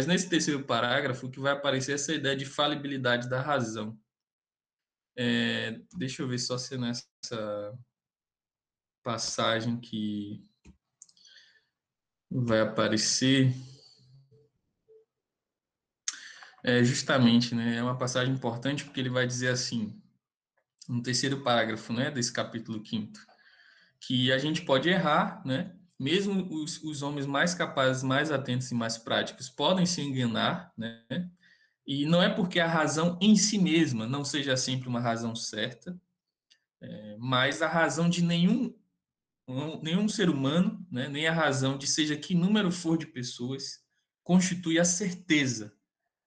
Mas nesse terceiro parágrafo que vai aparecer essa ideia de falibilidade da razão. É, deixa eu ver só se nessa passagem que vai aparecer. É, justamente, né? É uma passagem importante porque ele vai dizer assim, no terceiro parágrafo, né, desse capítulo quinto, que a gente pode errar, né? Mesmo os, os homens mais capazes, mais atentos e mais práticos podem se enganar, né? E não é porque a razão em si mesma não seja sempre uma razão certa, é, mas a razão de nenhum nenhum ser humano, né, nem a razão de seja que número for de pessoas, constitui a certeza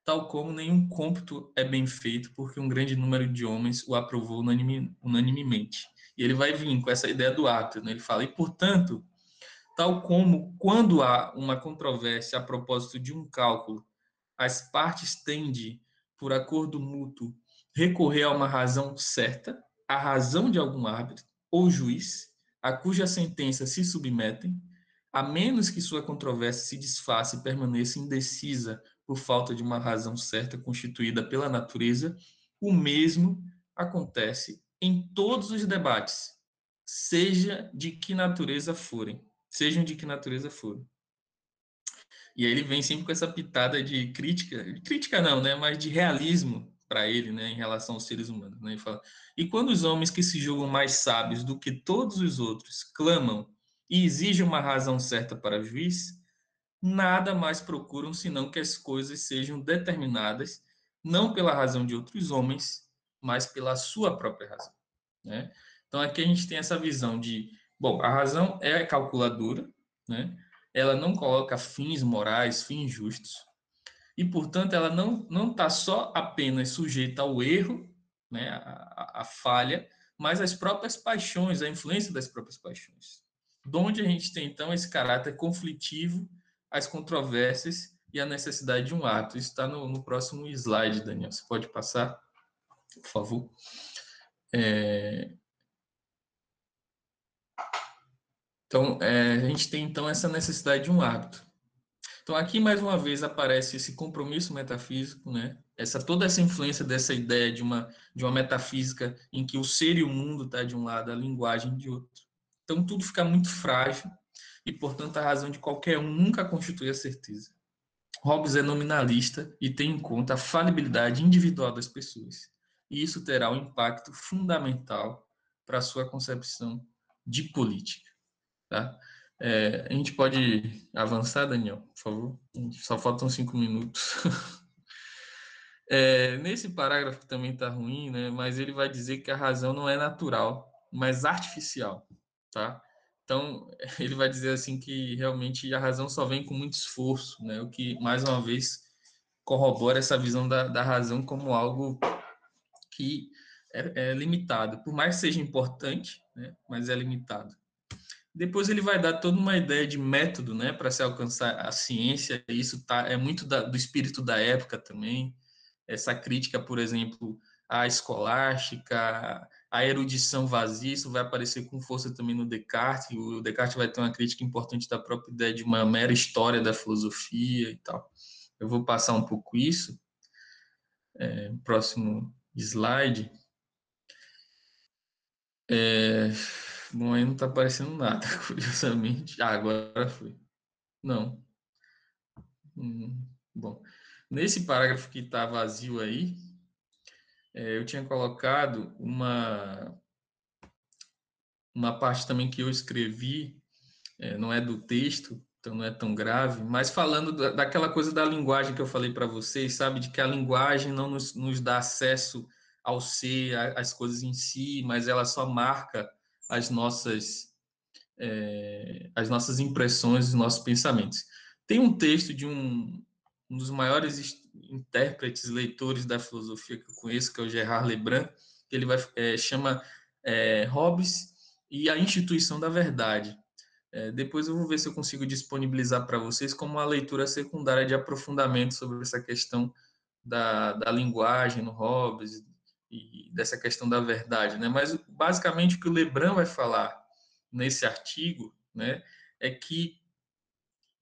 tal como nenhum cômputo é bem feito, porque um grande número de homens o aprovou unanime, unanimemente. E ele vai vir com essa ideia do ato, né? ele fala, e portanto, tal como quando há uma controvérsia a propósito de um cálculo, as partes tendem, por acordo mútuo, recorrer a uma razão certa, a razão de algum árbitro ou juiz, a cuja sentença se submetem, a menos que sua controvérsia se desfaça e permaneça indecisa por falta de uma razão certa constituída pela natureza, o mesmo acontece em todos os debates, seja de que natureza forem, sejam de que natureza forem. E aí ele vem sempre com essa pitada de crítica, crítica não, né, mas de realismo para ele, né, em relação aos seres humanos, né? Ele fala: "E quando os homens que se julgam mais sábios do que todos os outros clamam e exigem uma razão certa para o juiz, nada mais procuram senão que as coisas sejam determinadas não pela razão de outros homens, mas pela sua própria razão. Né? Então aqui a gente tem essa visão de, bom, a razão é calculadora, né? ela não coloca fins morais, fins justos, e portanto ela não está só apenas sujeita ao erro, né, a, a falha, mas às próprias paixões, a influência das próprias paixões. De onde a gente tem então esse caráter conflitivo as controvérsias e a necessidade de um ato. Isso está no, no, próximo slide, Daniel. Você pode passar, por favor. É... Então, é, a gente tem então essa necessidade de um hábito. Então, aqui mais uma vez aparece esse compromisso metafísico, né? Essa toda essa influência dessa ideia de uma de uma metafísica em que o ser e o mundo está de um lado, a linguagem de outro. Então, tudo fica muito frágil e, portanto, a razão de qualquer um nunca constitui a certeza. Hobbes é nominalista e tem em conta a falibilidade individual das pessoas. E isso terá um impacto fundamental para a sua concepção de política. Tá? É, a gente pode avançar, Daniel, por favor? Só faltam cinco minutos. É, nesse parágrafo também está ruim, né? mas ele vai dizer que a razão não é natural, mas artificial. Tá? Então, ele vai dizer assim que realmente a razão só vem com muito esforço, né? O que, mais uma vez, corrobora essa visão da, da razão como algo que é, é limitado. Por mais que seja importante, né? Mas é limitado. Depois ele vai dar toda uma ideia de método, né? Para se alcançar a ciência. Isso tá, é muito da, do espírito da época também. Essa crítica, por exemplo, à escolástica, a erudição vazia, isso vai aparecer com força também no Descartes, o Descartes vai ter uma crítica importante da própria ideia de uma mera história da filosofia e tal. Eu vou passar um pouco isso. É, próximo slide. É, bom, aí não está aparecendo nada, curiosamente. Ah, agora foi. Não. Hum, bom, nesse parágrafo que está vazio aí, é, eu tinha colocado uma uma parte também que eu escrevi, é, não é do texto, então não é tão grave, mas falando da, daquela coisa da linguagem que eu falei para vocês, sabe, de que a linguagem não nos, nos dá acesso ao ser, às coisas em si, mas ela só marca as nossas é, as nossas impressões, os nossos pensamentos. Tem um texto de um, um dos maiores intérpretes, leitores da filosofia que eu conheço, que é o Gerard Lebrun, que ele vai, é, chama é, Hobbes e a Instituição da Verdade. É, depois eu vou ver se eu consigo disponibilizar para vocês como uma leitura secundária de aprofundamento sobre essa questão da, da linguagem no Hobbes e dessa questão da verdade, né? Mas basicamente o que o Lebrun vai falar nesse artigo, né, é que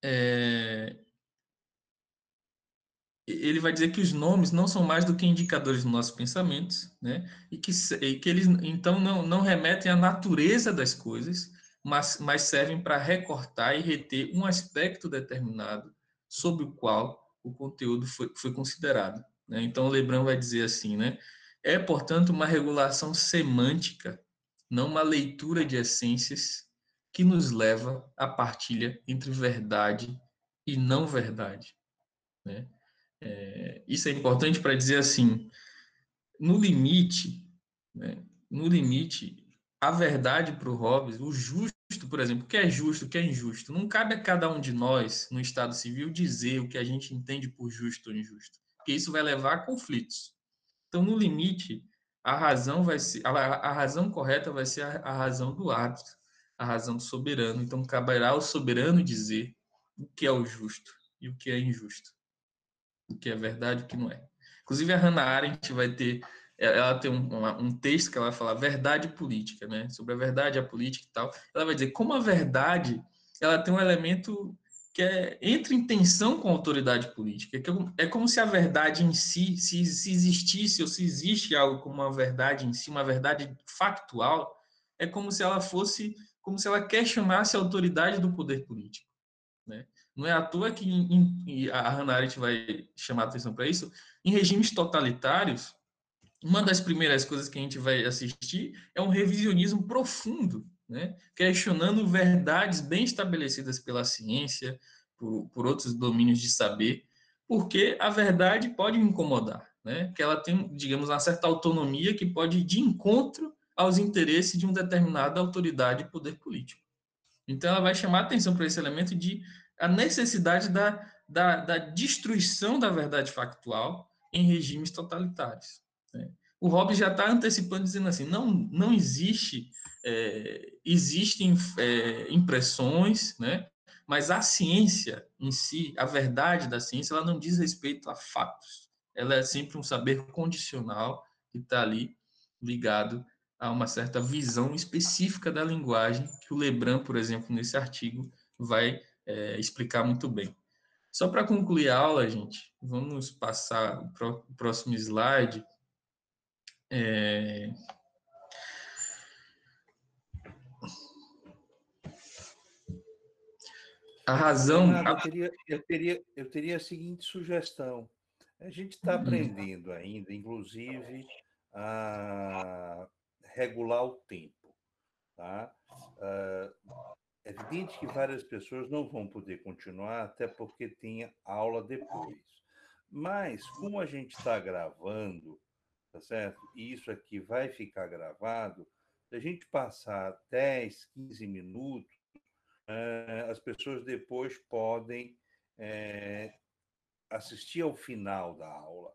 é, ele vai dizer que os nomes não são mais do que indicadores dos nossos pensamentos, né? E que, e que eles, então, não, não remetem à natureza das coisas, mas, mas servem para recortar e reter um aspecto determinado sobre o qual o conteúdo foi, foi considerado. Né? Então, o Lebrun vai dizer assim, né? É, portanto, uma regulação semântica, não uma leitura de essências, que nos leva à partilha entre verdade e não verdade. Né? É, isso é importante para dizer assim, no limite, né, no limite, a verdade para o Hobbes, o justo, por exemplo, o que é justo, o que é injusto, não cabe a cada um de nós, no Estado Civil, dizer o que a gente entende por justo ou injusto, porque isso vai levar a conflitos. Então, no limite, a razão vai ser, a, a razão correta vai ser a, a razão do árbitro, a razão do soberano. Então, caberá ao soberano dizer o que é o justo e o que é injusto o que é verdade e o que não é. Inclusive, a Hannah Arendt vai ter, ela tem um, um texto que ela vai falar verdade política, né? Sobre a verdade, a política e tal. Ela vai dizer como a verdade, ela tem um elemento que é, entra em tensão com a autoridade política. É, é como se a verdade em si, se, se existisse ou se existe algo como uma verdade em si, uma verdade factual, é como se ela fosse, como se ela questionasse a autoridade do poder político. Né? Não é à toa que em, a Hannah Arendt vai chamar atenção para isso. Em regimes totalitários, uma das primeiras coisas que a gente vai assistir é um revisionismo profundo, né? questionando verdades bem estabelecidas pela ciência, por, por outros domínios de saber, porque a verdade pode incomodar, né? que ela tem, digamos, uma certa autonomia que pode ir de encontro aos interesses de uma determinada autoridade e poder político. Então, ela vai chamar atenção para esse elemento de a necessidade da, da, da destruição da verdade factual em regimes totalitários. Né? O Hobbes já está antecipando, dizendo assim, não, não existe, é, existem é, impressões, né? mas a ciência em si, a verdade da ciência, ela não diz respeito a fatos. Ela é sempre um saber condicional que está ali ligado a uma certa visão específica da linguagem que o Lebrun, por exemplo, nesse artigo, vai é, explicar muito bem. Só para concluir a aula, gente, vamos passar o próximo slide. É... A razão. eu, teria, eu, teria, eu teria a seguinte sugestão. A gente está hum. aprendendo ainda, inclusive, a regular o tempo. Tá? Uh, é evidente que várias pessoas não vão poder continuar, até porque tem aula depois. Mas, como a gente está gravando, tá certo? E isso aqui vai ficar gravado, se a gente passar 10, 15 minutos, eh, as pessoas depois podem eh, assistir ao final da aula,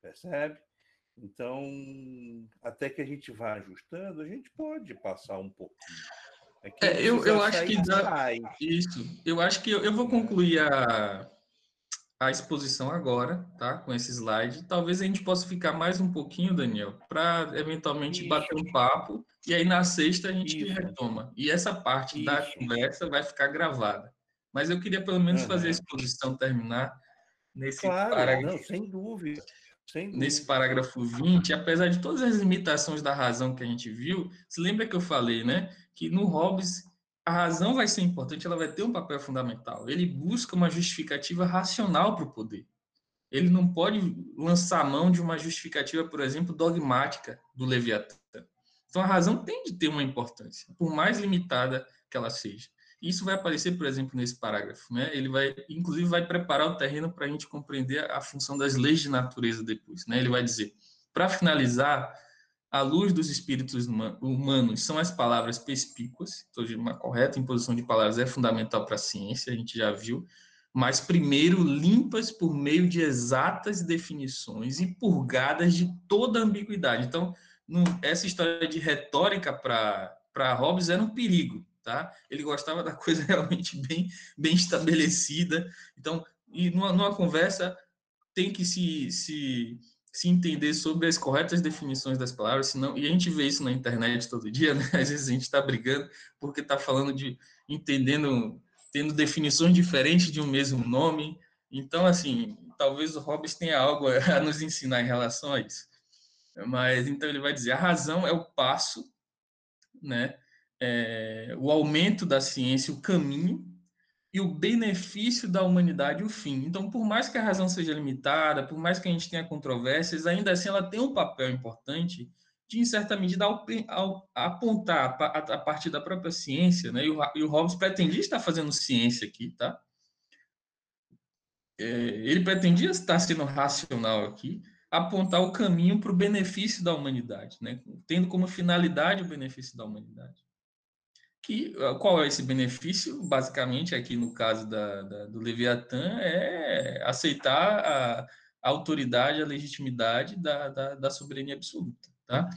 percebe? Então, até que a gente vá ajustando, a gente pode passar um pouquinho. É, é eu, eu acho que dá. Isso. Eu acho que eu, eu vou concluir a, a exposição agora, tá? Com esse slide. Talvez a gente possa ficar mais um pouquinho, Daniel, para eventualmente Isso. bater um papo. E aí na sexta a gente Isso. retoma. E essa parte Isso. da conversa vai ficar gravada. Mas eu queria pelo menos uhum. fazer a exposição terminar nesse claro, parágrafo. Não, sem dúvida nesse parágrafo 20, apesar de todas as limitações da razão que a gente viu, se lembra que eu falei, né, que no Hobbes a razão vai ser importante, ela vai ter um papel fundamental. Ele busca uma justificativa racional para o poder. Ele não pode lançar mão de uma justificativa, por exemplo, dogmática do Leviatã. Então a razão tem de ter uma importância, por mais limitada que ela seja. Isso vai aparecer, por exemplo, nesse parágrafo. Né? Ele vai, inclusive, vai preparar o terreno para a gente compreender a função das leis de natureza depois. Né? Ele vai dizer, para finalizar, a luz dos espíritos humanos são as palavras perspícuas, então, uma correta imposição de palavras é fundamental para a ciência, a gente já viu, mas primeiro limpas por meio de exatas definições e purgadas de toda ambiguidade. Então, essa história de retórica para Hobbes era um perigo, tá? Ele gostava da coisa realmente bem, bem estabelecida. Então, e numa, numa conversa tem que se, se, se entender sobre as corretas definições das palavras, senão, e a gente vê isso na internet todo dia, né? Às vezes a gente está brigando porque está falando de entendendo, tendo definições diferentes de um mesmo nome, Então, assim, talvez o Hobbes tenha algo a nos ensinar em relação a isso. Mas então ele vai dizer: a razão é o passo, né? É, o aumento da ciência, o caminho e o benefício da humanidade, o fim. Então, por mais que a razão seja limitada, por mais que a gente tenha controvérsias, ainda assim ela tem um papel importante de, em certa medida, apontar a partir da própria ciência, né? E o, e o Hobbes pretendia estar fazendo ciência aqui, tá? É, ele pretendia estar sendo racional aqui, apontar o caminho para o benefício da humanidade, né? tendo como finalidade o benefício da humanidade. Que, ah, qual é esse benefício? Basicamente, aqui no caso da, da do Leviatã, é aceitar a, a, autoridade, a legitimidade da, da, soberania absoluta. Tá?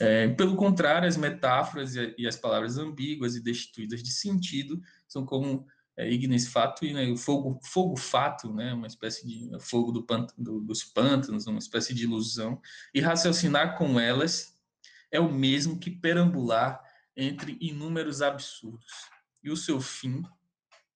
É, pelo contrário, as metáforas e, as palavras ambíguas e destituídas de sentido são como é, ignis fato e né, o fogo, fogo fato, né, uma espécie de fogo do pant, do, dos pântanos, uma espécie de ilusão, e raciocinar com elas é o mesmo que perambular entre inúmeros absurdos. E o seu fim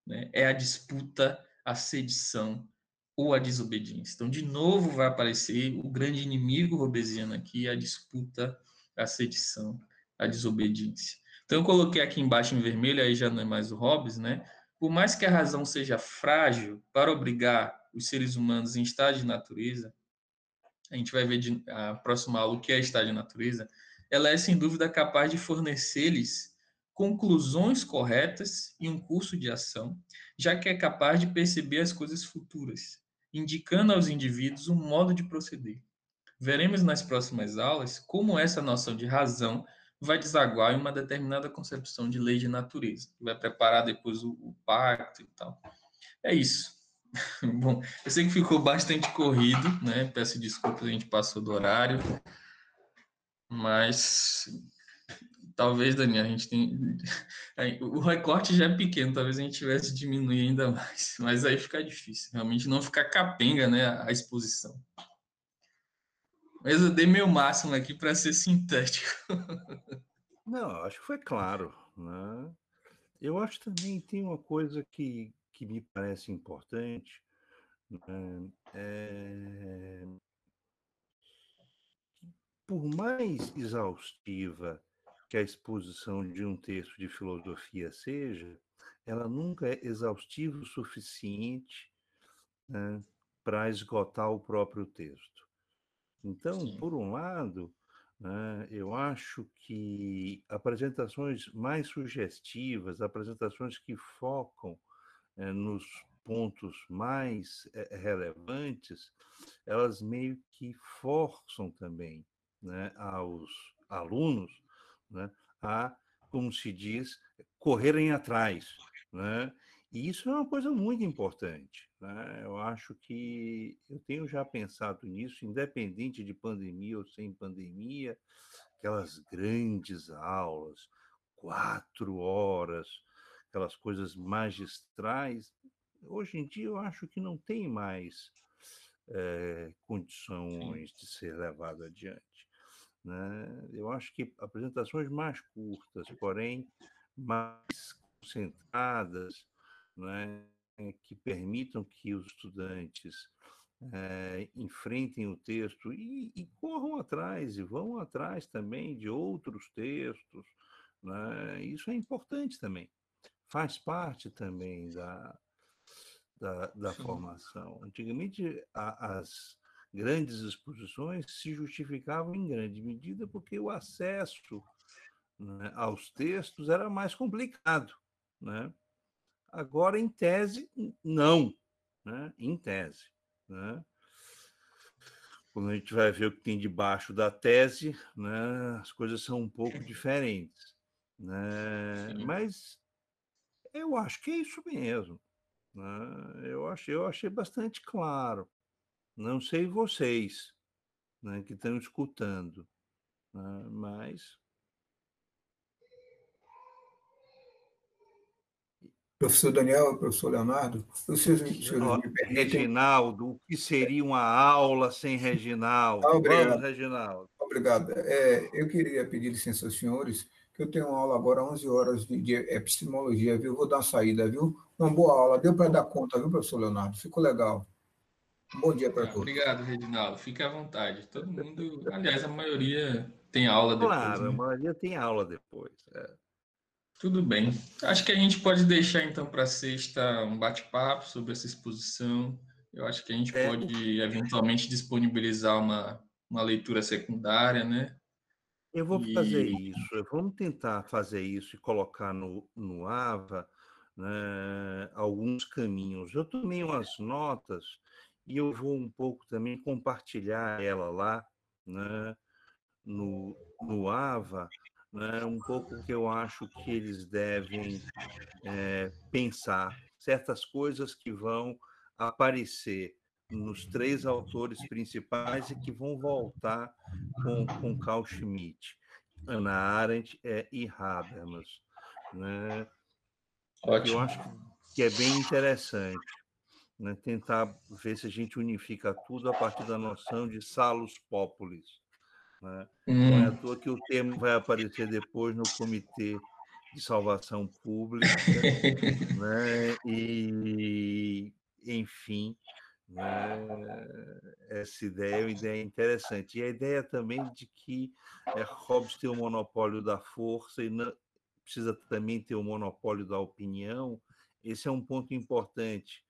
né, é a disputa, a sedição ou a desobediência. Então, de novo, vai aparecer o grande inimigo robesiano aqui, a disputa, a sedição, a desobediência. Então, eu coloquei aqui embaixo em vermelho, aí já não é mais o Hobbes, né? por mais que a razão seja frágil para obrigar os seres humanos em estado de natureza, a gente vai ver de, a próxima aula o que é estado de natureza, ela é sem dúvida capaz de fornecer-lhes conclusões corretas e um curso de ação, já que é capaz de perceber as coisas futuras, indicando aos indivíduos um modo de proceder. Veremos nas próximas aulas como essa noção de razão vai desaguar em uma determinada concepção de lei de natureza, que vai preparar depois o, o pacto e tal. É isso. Bom, eu sei que ficou bastante corrido, né? Peço desculpas, a gente passou do horário, mas talvez, Daniel, a gente tem. O recorte já é pequeno, talvez a gente tivesse diminuir ainda mais, mas aí fica difícil, realmente não ficar capenga, né? A exposição. Mas eu dei meu máximo aqui para ser sintético. Não, acho que foi claro. Né? Eu acho também tem uma coisa que, que me parece importante. Né? É... Por mais exaustiva que a exposição de um texto de filosofia seja, ela nunca é exaustiva o suficiente né, para esgotar o próprio texto. Então, Sim. por um lado, né, eu acho que apresentações mais sugestivas, apresentações que focam é, nos pontos mais é, relevantes, elas meio que forçam também né, aos alunos né, a, como se diz, correrem atrás. Né? E isso é uma coisa muito importante. Né? Eu acho que eu tenho já pensado nisso, independente de pandemia ou sem pandemia, aquelas grandes aulas, quatro horas, aquelas coisas magistrais. Hoje em dia eu acho que não tem mais é, condições de ser levado adiante. Né? Eu acho que apresentações mais curtas, porém mais concentradas, né, que permitam que os estudantes é, enfrentem o texto e, e, corram atrás e vão atrás também de outros textos. Né? Isso é importante também, faz parte também da, da, da formação. Antigamente, a, as grandes exposições se justificavam em grande medida porque o acesso né, aos textos era mais complicado. Né? Agora, em tese, não. Né? Em tese. Né? Quando a gente vai ver o que tem debaixo da tese, né, as coisas são um pouco diferentes. Né? Mas eu acho que é isso mesmo. Né? Eu, achei, eu achei bastante claro. Não sei vocês né, que estão escutando, né? mas professor Daniel, professor Leonardo, vocês, vocês me permitem... Reginaldo, o que seria uma aula sem Reginaldo? Ah, obrigado. Vamos, Reginaldo. Obrigado. É, eu queria pedir licença aos senhores que eu tenho uma aula agora, 11 horas de, de epistemologia, viu? Vou dar uma saída, viu? Uma boa aula, deu para dar conta, viu, professor Leonardo? Ficou legal. Bom dia para ah, todos. Obrigado, Reginaldo. Fique à vontade. Todo mundo, aliás, a maioria tem aula depois. Claro, né? a maioria tem aula depois. É. Tudo bem. Acho que a gente pode deixar então para sexta um bate-papo sobre essa exposição. Eu acho que a gente É. pode eventualmente disponibilizar uma, uma leitura secundária, né? Eu vou fazer E- isso. Vamos tentar fazer isso e colocar no, no AVA né, alguns caminhos. Eu tomei umas notas e eu vou um pouco também compartilhar ela lá né, no, no AVA, né, um pouco que eu acho que eles devem eh, pensar, certas coisas que vão aparecer nos três autores principais e que vão voltar com, com Carl Schmitt, Ana Arendt eh, e Habermas. Né? Eu Ótimo. acho que é bem interessante né? tentar ver se a gente unifica tudo a partir da noção de salus populis. Né? Não é à Hum, toa que o termo vai aparecer depois no Comitê de Salvação Pública, né? e, enfim, né? essa ideia é uma ideia interessante. E a ideia também de que é, Hobbes tem o monopólio da força e não, precisa também ter o monopólio da opinião, esse é um ponto importante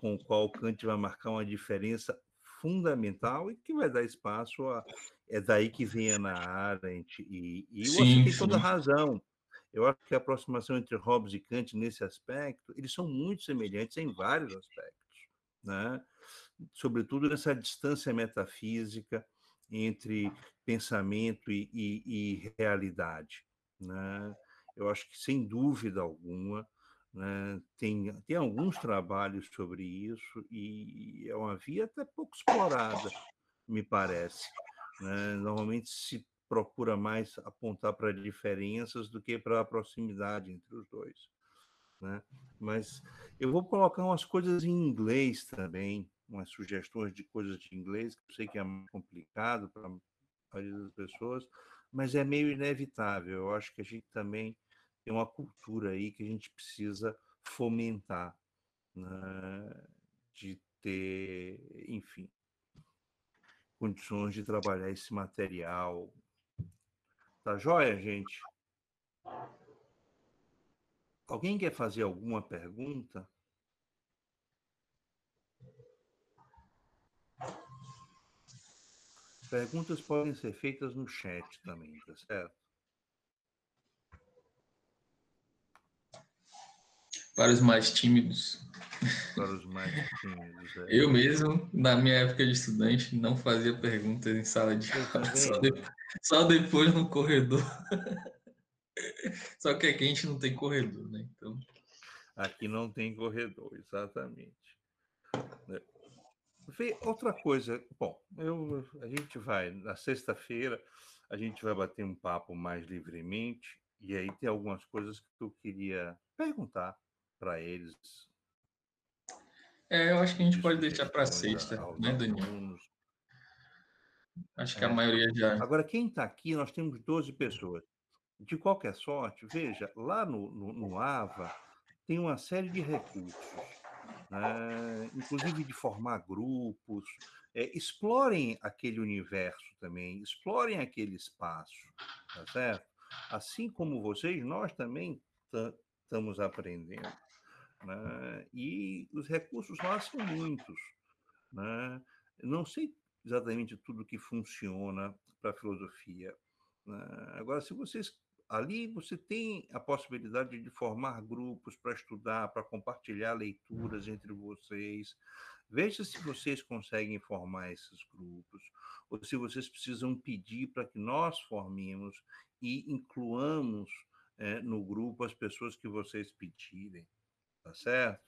com o qual Kant vai marcar uma diferença fundamental e que vai dar espaço a. É daí que vem a Ana Arendt, e, e você Sim, tem toda a sim. razão. Eu acho que a aproximação entre Hobbes e Kant nesse aspecto, eles são muito semelhantes em vários aspectos, né? sobretudo nessa distância metafísica entre pensamento e, e- e realidade. Né? Eu acho que, sem dúvida alguma, né, tem, tem alguns trabalhos sobre isso e é uma via até pouco explorada, me parece. né? Normalmente se procura mais apontar para diferenças do que para a proximidade entre os dois. né? Mas eu vou colocar umas coisas em inglês também, umas sugestões de coisas de inglês, que eu sei que é complicado para a maioria das pessoas, mas é meio inevitável. Eu acho que a gente também tem uma cultura aí que a gente precisa fomentar, né? de ter, enfim, condições de trabalhar esse material. Tá joia, gente? Alguém quer fazer alguma pergunta? Perguntas podem ser feitas no chat também, tá certo? Para os mais tímidos. Para os mais tímidos. é. Eu mesmo, na minha época de estudante, não fazia perguntas em sala de aula, só, de- só depois no corredor. Só que aqui a gente não tem corredor, né? Então, Aqui não tem corredor, exatamente. Né? Vê, Outra coisa, bom, eu, a gente vai, na sexta-feira, a gente vai bater um papo mais livremente, e aí tem algumas coisas que eu queria perguntar para eles. é, eu acho que a gente de pode deixar para sexta, né, Daniel? alunos. Acho que a É. maioria já. Agora, quem está aqui, nós temos 12 pessoas. De qualquer sorte, veja, lá no, no, no AVA tem uma série de recursos, né? inclusive de formar grupos. É, explorem aquele universo também, explorem aquele espaço, tá certo? Assim como vocês, nós também estamos aprendendo. Né? E os recursos lá são muitos. Né? Não sei exatamente tudo que funciona para a filosofia. né? Agora, se vocês ali você tem a possibilidade de formar grupos para estudar, para compartilhar leituras entre vocês. Veja se vocês conseguem formar esses grupos, ou se vocês precisam pedir para que nós formemos e incluamos eh, no grupo as pessoas que vocês pedirem, tá certo?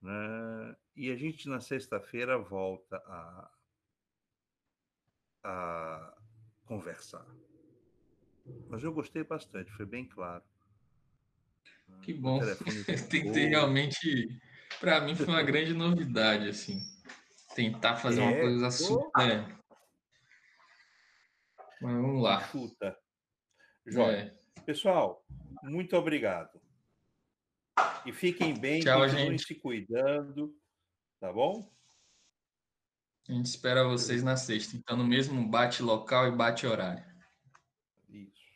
Né? E a gente na sexta-feira volta a, a conversar. Mas eu gostei bastante, foi bem claro. Que bom. telefone Tem que ter tocou. realmente. Para mim foi uma grande novidade, assim. Tentar fazer uma É, coisa ficou- super. Mas vamos lá. Chuta. Joia. É. Pessoal, muito obrigado. E fiquem bem, Tchau, continuem gente. se cuidando, tá bom? A gente espera vocês na sexta. Então, no mesmo bate local e bate horário. Isso.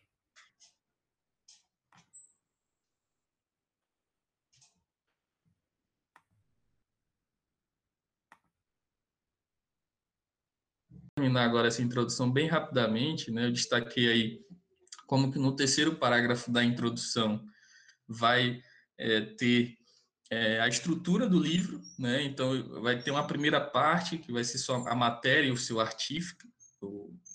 terminar agora essa introdução bem rapidamente, né? Eu destaquei aí como que no terceiro parágrafo da introdução vai é, ter é, a estrutura do livro, né? Então vai ter uma primeira parte que vai ser só a matéria e o seu artífice,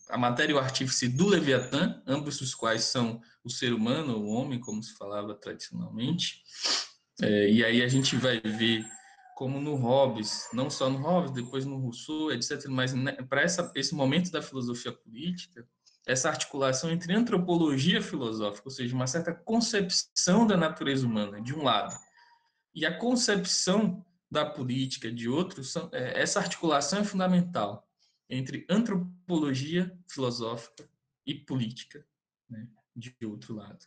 a matéria e o artífice do Leviatã, ambos os quais são o ser humano, o homem, como se falava tradicionalmente. É, e aí a gente vai ver como no Hobbes, não só no Hobbes, depois no Rousseau, etc. Mas né, para esse momento da filosofia política, essa articulação entre antropologia filosófica, ou seja, uma certa concepção da natureza humana, de um lado, e a concepção da política, de outro, são, é, essa articulação é fundamental entre antropologia filosófica e política, né, de outro lado.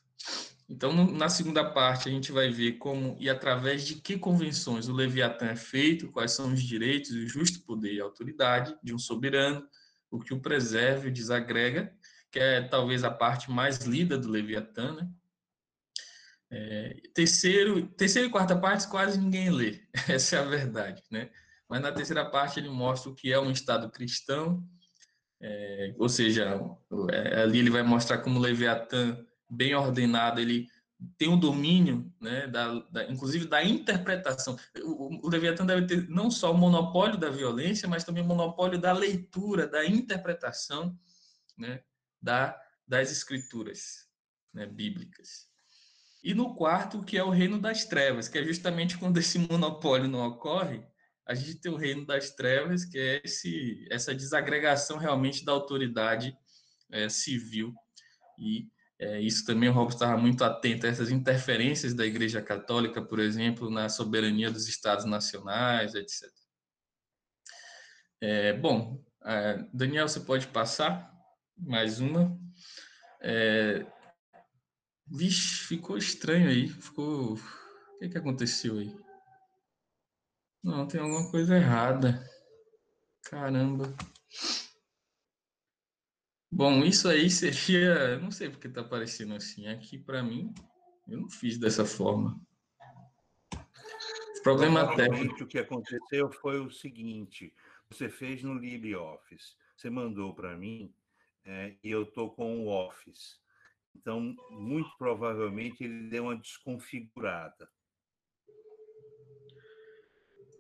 Então, na segunda parte, a gente vai ver como e através de que convenções o Leviatã é feito, quais são os direitos, o justo poder e a autoridade de um soberano, o que o preserva e desagrega, que é talvez a parte mais lida do Leviatã. Né? É, terceiro, terceira e quarta parte quase ninguém lê, essa é a verdade. Né? Mas na terceira parte ele mostra o que é um Estado cristão, é, ou seja, é, ali ele vai mostrar como o Leviatã bem ordenado, ele tem um domínio, né, da, da, inclusive da interpretação. O, o Leviatã deve ter não só o monopólio da violência, mas também o monopólio da leitura, da interpretação, né, da, das escrituras né, bíblicas. E no quarto, que é o reino das trevas, que é justamente quando esse monopólio não ocorre, a gente tem o reino das trevas, que é esse, essa desagregação realmente da autoridade é, civil e é, isso também o Robson estava muito atento a essas interferências da Igreja Católica, por exemplo, na soberania dos Estados nacionais, etc. É, bom, é, Daniel, você pode passar mais uma. É, vixe, ficou estranho aí. Ficou. O que, que aconteceu aí? Não, tem alguma coisa errada. Caramba. Bom, isso aí seria. Não sei porque está aparecendo assim. Aqui, para mim, eu não fiz dessa forma. Problema técnico. O que aconteceu foi o seguinte: você fez no LibreOffice, você mandou para mim é, e eu estou com o Office. Então, muito provavelmente ele deu uma desconfigurada.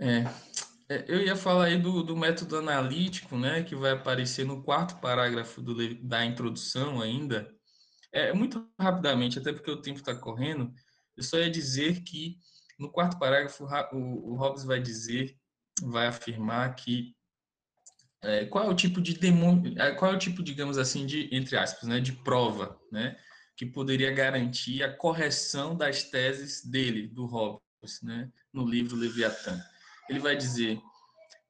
É, é, eu ia falar aí do, do, método analítico, né, que vai aparecer no quarto parágrafo do, da introdução ainda. É, muito rapidamente, até porque o tempo está correndo, eu só ia dizer que no quarto parágrafo o, o Hobbes vai dizer, vai afirmar que é, qual é o tipo de demônio, é, qual é o tipo, digamos assim, de entre aspas, né, de prova, né, que poderia garantir a correção das teses dele, do Hobbes, né, no livro Leviatã ele vai dizer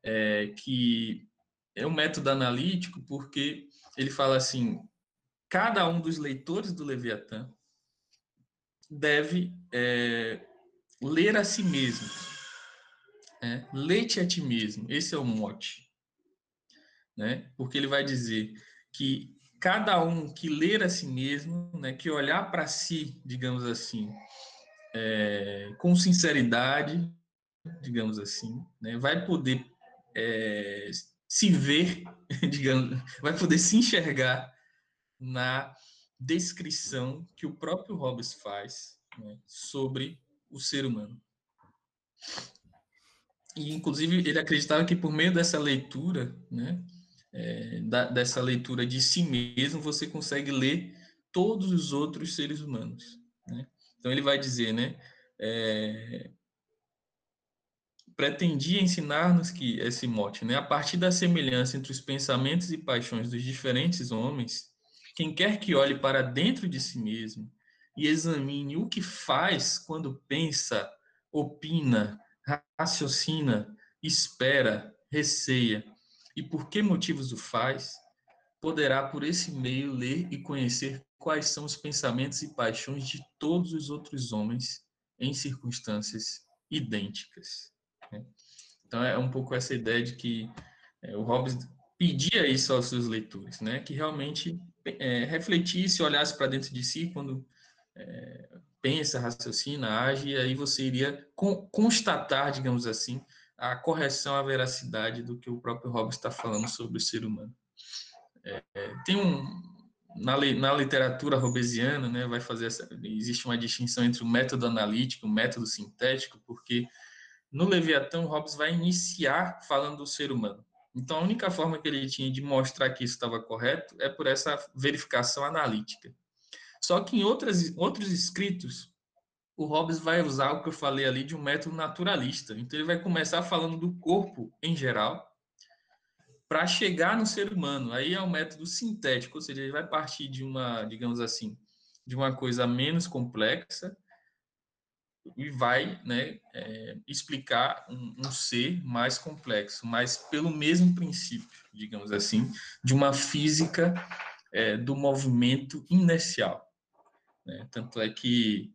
é, que é um método analítico porque ele fala assim: cada um dos leitores do Leviatã deve é, ler a si mesmo. Né? Leite a ti mesmo. Esse é o mote. Né? Porque ele vai dizer que cada um que ler a si mesmo, né, que olhar para si, digamos assim, é, com sinceridade, digamos assim, né, vai poder é, se ver, digamos, vai poder se enxergar na descrição que o próprio Hobbes faz né, sobre o ser humano. E, inclusive, ele acreditava que por meio dessa leitura, né, é, da, dessa leitura de si mesmo, você consegue ler todos os outros seres humanos. Né? Então, ele vai dizer, né, é, pretendia ensinar-nos que esse mote, né, a partir da semelhança entre os pensamentos e paixões dos diferentes homens, quem quer que olhe para dentro de si mesmo e examine o que faz quando pensa, opina, raciocina, espera, receia e por que motivos o faz, poderá por esse meio ler e conhecer quais são os pensamentos e paixões de todos os outros homens em circunstâncias idênticas. Né? Então é um pouco essa ideia de que é, o Hobbes pedia isso aos seus leitores, né? Que realmente é, refletisse, olhasse para dentro de si quando é, pensa, raciocina, age, e aí você iria constatar, digamos assim, a correção, a veracidade do que o próprio Hobbes está falando sobre o ser humano. É, é, tem um na, na literatura hobbesiana, né, vai fazer essa, existe uma distinção entre o método analítico e o método sintético, porque no Leviatã Hobbes vai iniciar falando do ser humano. Então, a única forma que ele tinha de mostrar que isso estava correto é por essa verificação analítica. Só que em outras, outros escritos, o Hobbes vai usar o que eu falei ali de um método naturalista. Então, ele vai começar falando do corpo em geral, para chegar no ser humano. Aí é um método sintético, ou seja, ele vai partir de uma, digamos assim, de uma coisa menos complexa e vai né, é, explicar um, um, ser mais complexo, mas pelo mesmo princípio, digamos assim, de uma física é, do movimento inercial. Né? Tanto é que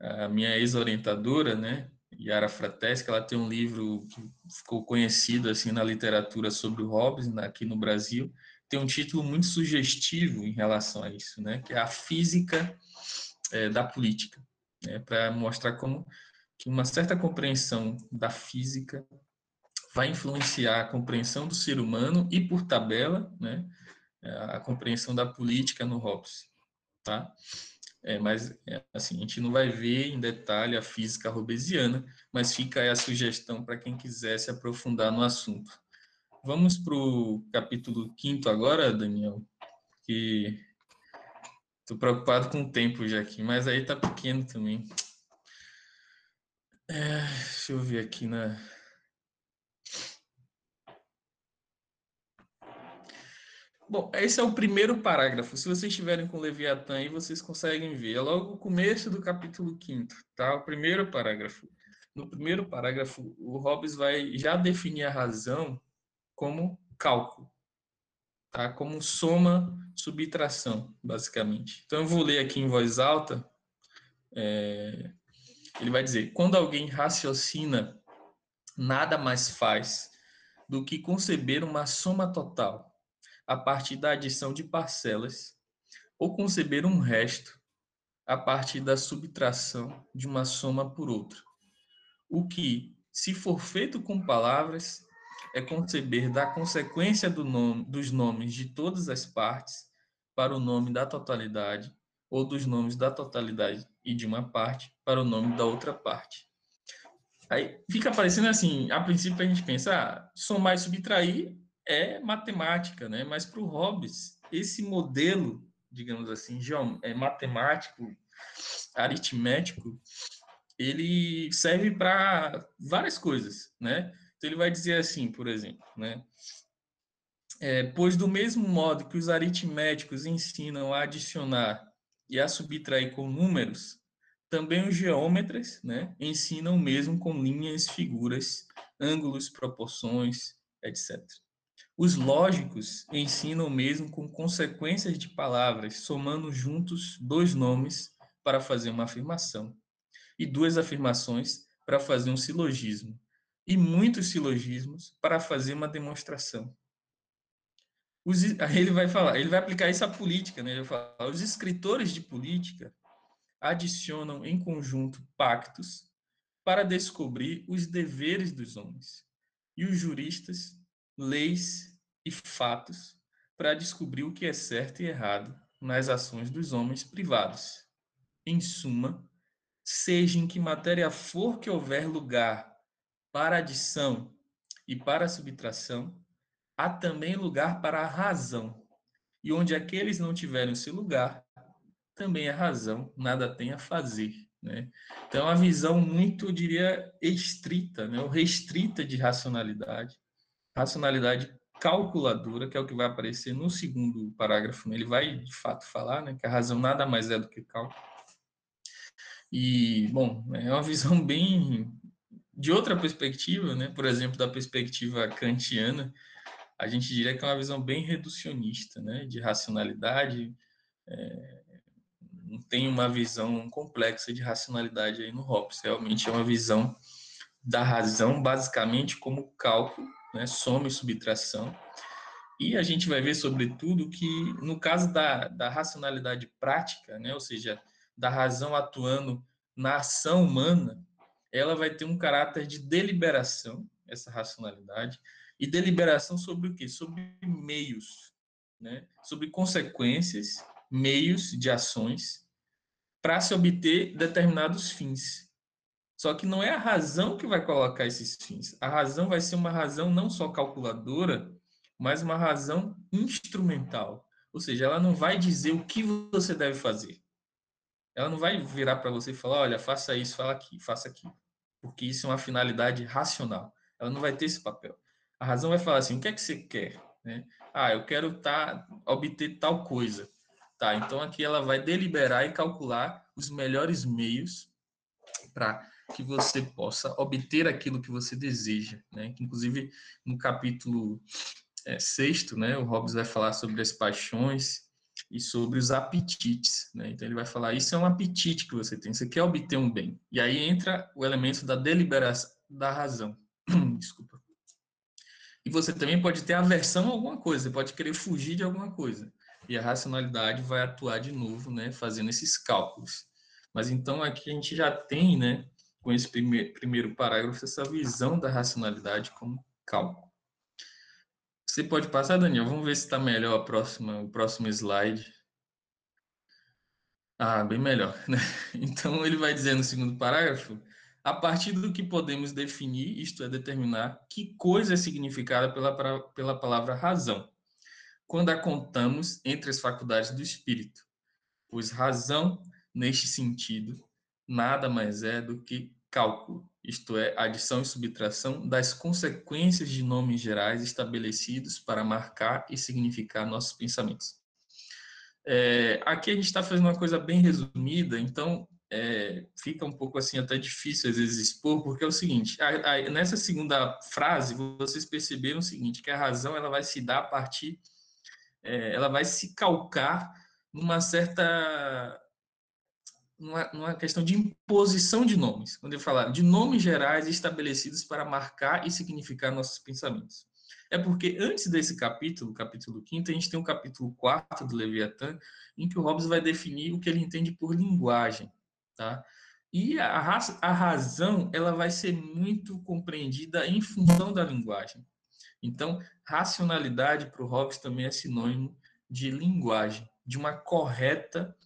a minha ex-orientadora, né, Yara Frateschi, ela tem um livro que ficou conhecido assim na literatura sobre o Hobbes né, aqui no Brasil, tem um título muito sugestivo em relação a isso, né, que é a física é, da política né, para mostrar como que uma certa compreensão da física vai influenciar a compreensão do ser humano e, por tabela, né, a compreensão da política no Hobbes. Tá? É, mas, é, assim, a gente não vai ver em detalhe a física robesiana, mas fica aí a sugestão para quem quiser se aprofundar no assunto. Vamos para o capítulo 5 agora, Daniel, que Tô preocupado com o tempo já aqui, mas aí tá pequeno também. É, deixa eu ver aqui na. Bom, esse é o primeiro parágrafo. Se vocês estiverem com Leviatã aí, vocês conseguem ver. É logo o começo do capítulo 5, tá? O primeiro parágrafo. No primeiro parágrafo, o Hobbes vai já definir a razão como cálculo tá? como soma subtração, basicamente. Então, eu vou ler aqui em voz alta. É, ele vai dizer: quando alguém raciocina, nada mais faz do que conceber uma soma total a partir da adição de parcelas, ou conceber um resto a partir da subtração de uma soma por outra. O que, se for feito com palavras, é conceber da consequência do nome, dos nomes de todas as partes para o nome da totalidade, ou dos nomes da totalidade e de uma parte para o nome da outra parte. Aí fica parecendo assim, a princípio a gente pensa, ah, somar e subtrair é matemática, né? Mas para o Hobbes, esse modelo, digamos assim, é matemático, aritmético, ele serve para várias coisas, né? Então, ele vai dizer assim, por exemplo, né? É, pois do mesmo modo que os aritméticos ensinam a adicionar e a subtrair com números, também os geômetras né, ensinam mesmo com linhas, figuras, ângulos, proporções, etc. Os lógicos ensinam mesmo com consequências de palavras, somando juntos dois nomes para fazer uma afirmação e duas afirmações para fazer um silogismo e muitos silogismos para fazer uma demonstração. Os, aí ele vai falar, ele vai aplicar isso à política, né? Ele vai falar, os escritores de política adicionam em conjunto pactos para descobrir os deveres dos homens, e os juristas, leis e fatos para descobrir o que é certo e errado nas ações dos homens privados. Em suma, seja em que matéria for que houver lugar para adição e para subtração, há também lugar para a razão. E onde aqueles não tiverem seu lugar, também a razão nada tem a fazer. Né? Então, é uma visão muito, eu diria, estrita, né? ou restrita de racionalidade, racionalidade calculadora, que é o que vai aparecer no segundo parágrafo. Né? Ele vai, de fato, falar né, que a razão nada mais é do que cálculo. E, bom, é uma visão bem de outra perspectiva, né, por exemplo, da perspectiva kantiana, a gente diria que é uma visão bem reducionista, né, de racionalidade. É, não tem uma visão complexa de racionalidade aí no Hobbes. Realmente é uma visão da razão, basicamente como cálculo, né, soma e subtração. E a gente vai ver, sobretudo, que no caso da, da racionalidade prática, né, ou seja, da razão atuando na ação humana, ela vai ter um caráter de deliberação, essa racionalidade, e deliberação sobre o quê? Sobre meios, né? sobre consequências, meios de ações para se obter determinados fins. Só que não é a razão que vai colocar esses fins. A razão vai ser uma razão não só calculadora, mas uma razão instrumental. Ou seja, ela não vai dizer o que você deve fazer. Ela não vai virar para você e falar, olha, faça isso, fala aqui, faça aqui. Porque isso é uma finalidade racional. Ela não vai ter esse papel. A razão vai falar assim: o que é que você quer? Né? Ah, eu quero tá, obter tal coisa. Tá, então aqui ela vai deliberar e calcular os melhores meios para que você possa obter aquilo que você deseja. Né? Inclusive, no capítulo é, sexto, né, o Hobbes vai falar sobre as paixões e sobre os apetites. Né? Então, ele vai falar: isso é um apetite que você tem, você quer obter um bem. E aí entra o elemento da deliberação da razão. Desculpa. E você também pode ter aversão a alguma coisa, você pode querer fugir de alguma coisa. E a racionalidade vai atuar de novo, né, fazendo esses cálculos. Mas então aqui a gente já tem, né, com esse primeiro, primeiro parágrafo, essa visão da racionalidade como cálculo. Você pode passar, Daniel? Vamos ver se está melhor a próxima, o próximo slide. Ah, bem melhor. Né? Então ele vai dizer no segundo parágrafo a partir do que podemos definir, isto é, determinar que coisa é significada pela, pela palavra razão, quando a contamos entre as faculdades do espírito. Pois razão, neste sentido, nada mais é do que cálculo, isto é, adição e subtração das consequências de nomes gerais estabelecidos para marcar e significar nossos pensamentos. É, aqui a gente está fazendo uma coisa bem resumida, então é, fica um pouco assim até difícil às vezes expor, porque é o seguinte, a, a, nessa segunda frase vocês perceberam o seguinte, que a razão ela vai se dar a partir, é, ela vai se calcar numa certa, numa, numa, questão de imposição de nomes, quando eu falar de nomes gerais estabelecidos para marcar e significar nossos pensamentos. É porque antes desse capítulo, capítulo 5, a gente tem um capítulo 4 do Leviatã, em que o Hobbes vai definir o que ele entende por linguagem. Tá? E a, a razão ela vai ser muito compreendida em função da linguagem. Então, racionalidade para o Hobbes também é sinônimo de linguagem, de uma correta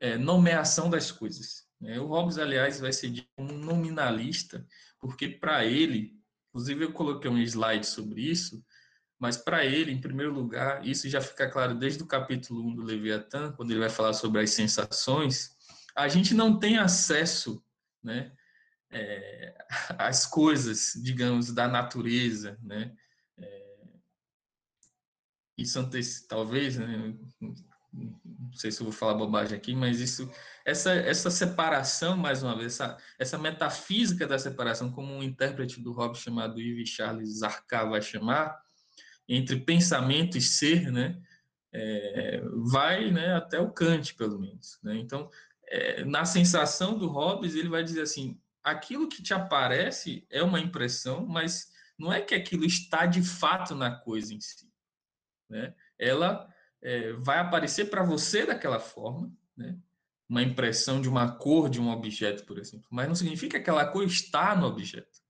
é, nomeação das coisas. Né? O Hobbes, aliás, vai ser um nominalista, porque para ele, inclusive eu coloquei um slide sobre isso, mas para ele, em primeiro lugar, isso já fica claro desde o capítulo 1 do Leviatã, quando ele vai falar sobre as sensações, a gente não tem acesso né, é, às coisas, digamos, da natureza, né? É, isso anteci, talvez, né, não sei se eu vou falar bobagem aqui, mas isso, essa, essa separação, mais uma vez, essa, essa metafísica da separação, como um intérprete do Hobbes chamado Yves Charles Zarka vai chamar, entre pensamento e ser, né, é, vai né, até o Kant, pelo menos. Né? Então, é, na sensação do Hobbes, ele vai dizer assim: aquilo que te aparece é uma impressão, mas não é que aquilo está de fato na coisa em si. Né? Ela é, vai aparecer para você daquela forma, né? uma impressão de uma cor de um objeto, por exemplo, mas não significa que aquela cor está no objeto.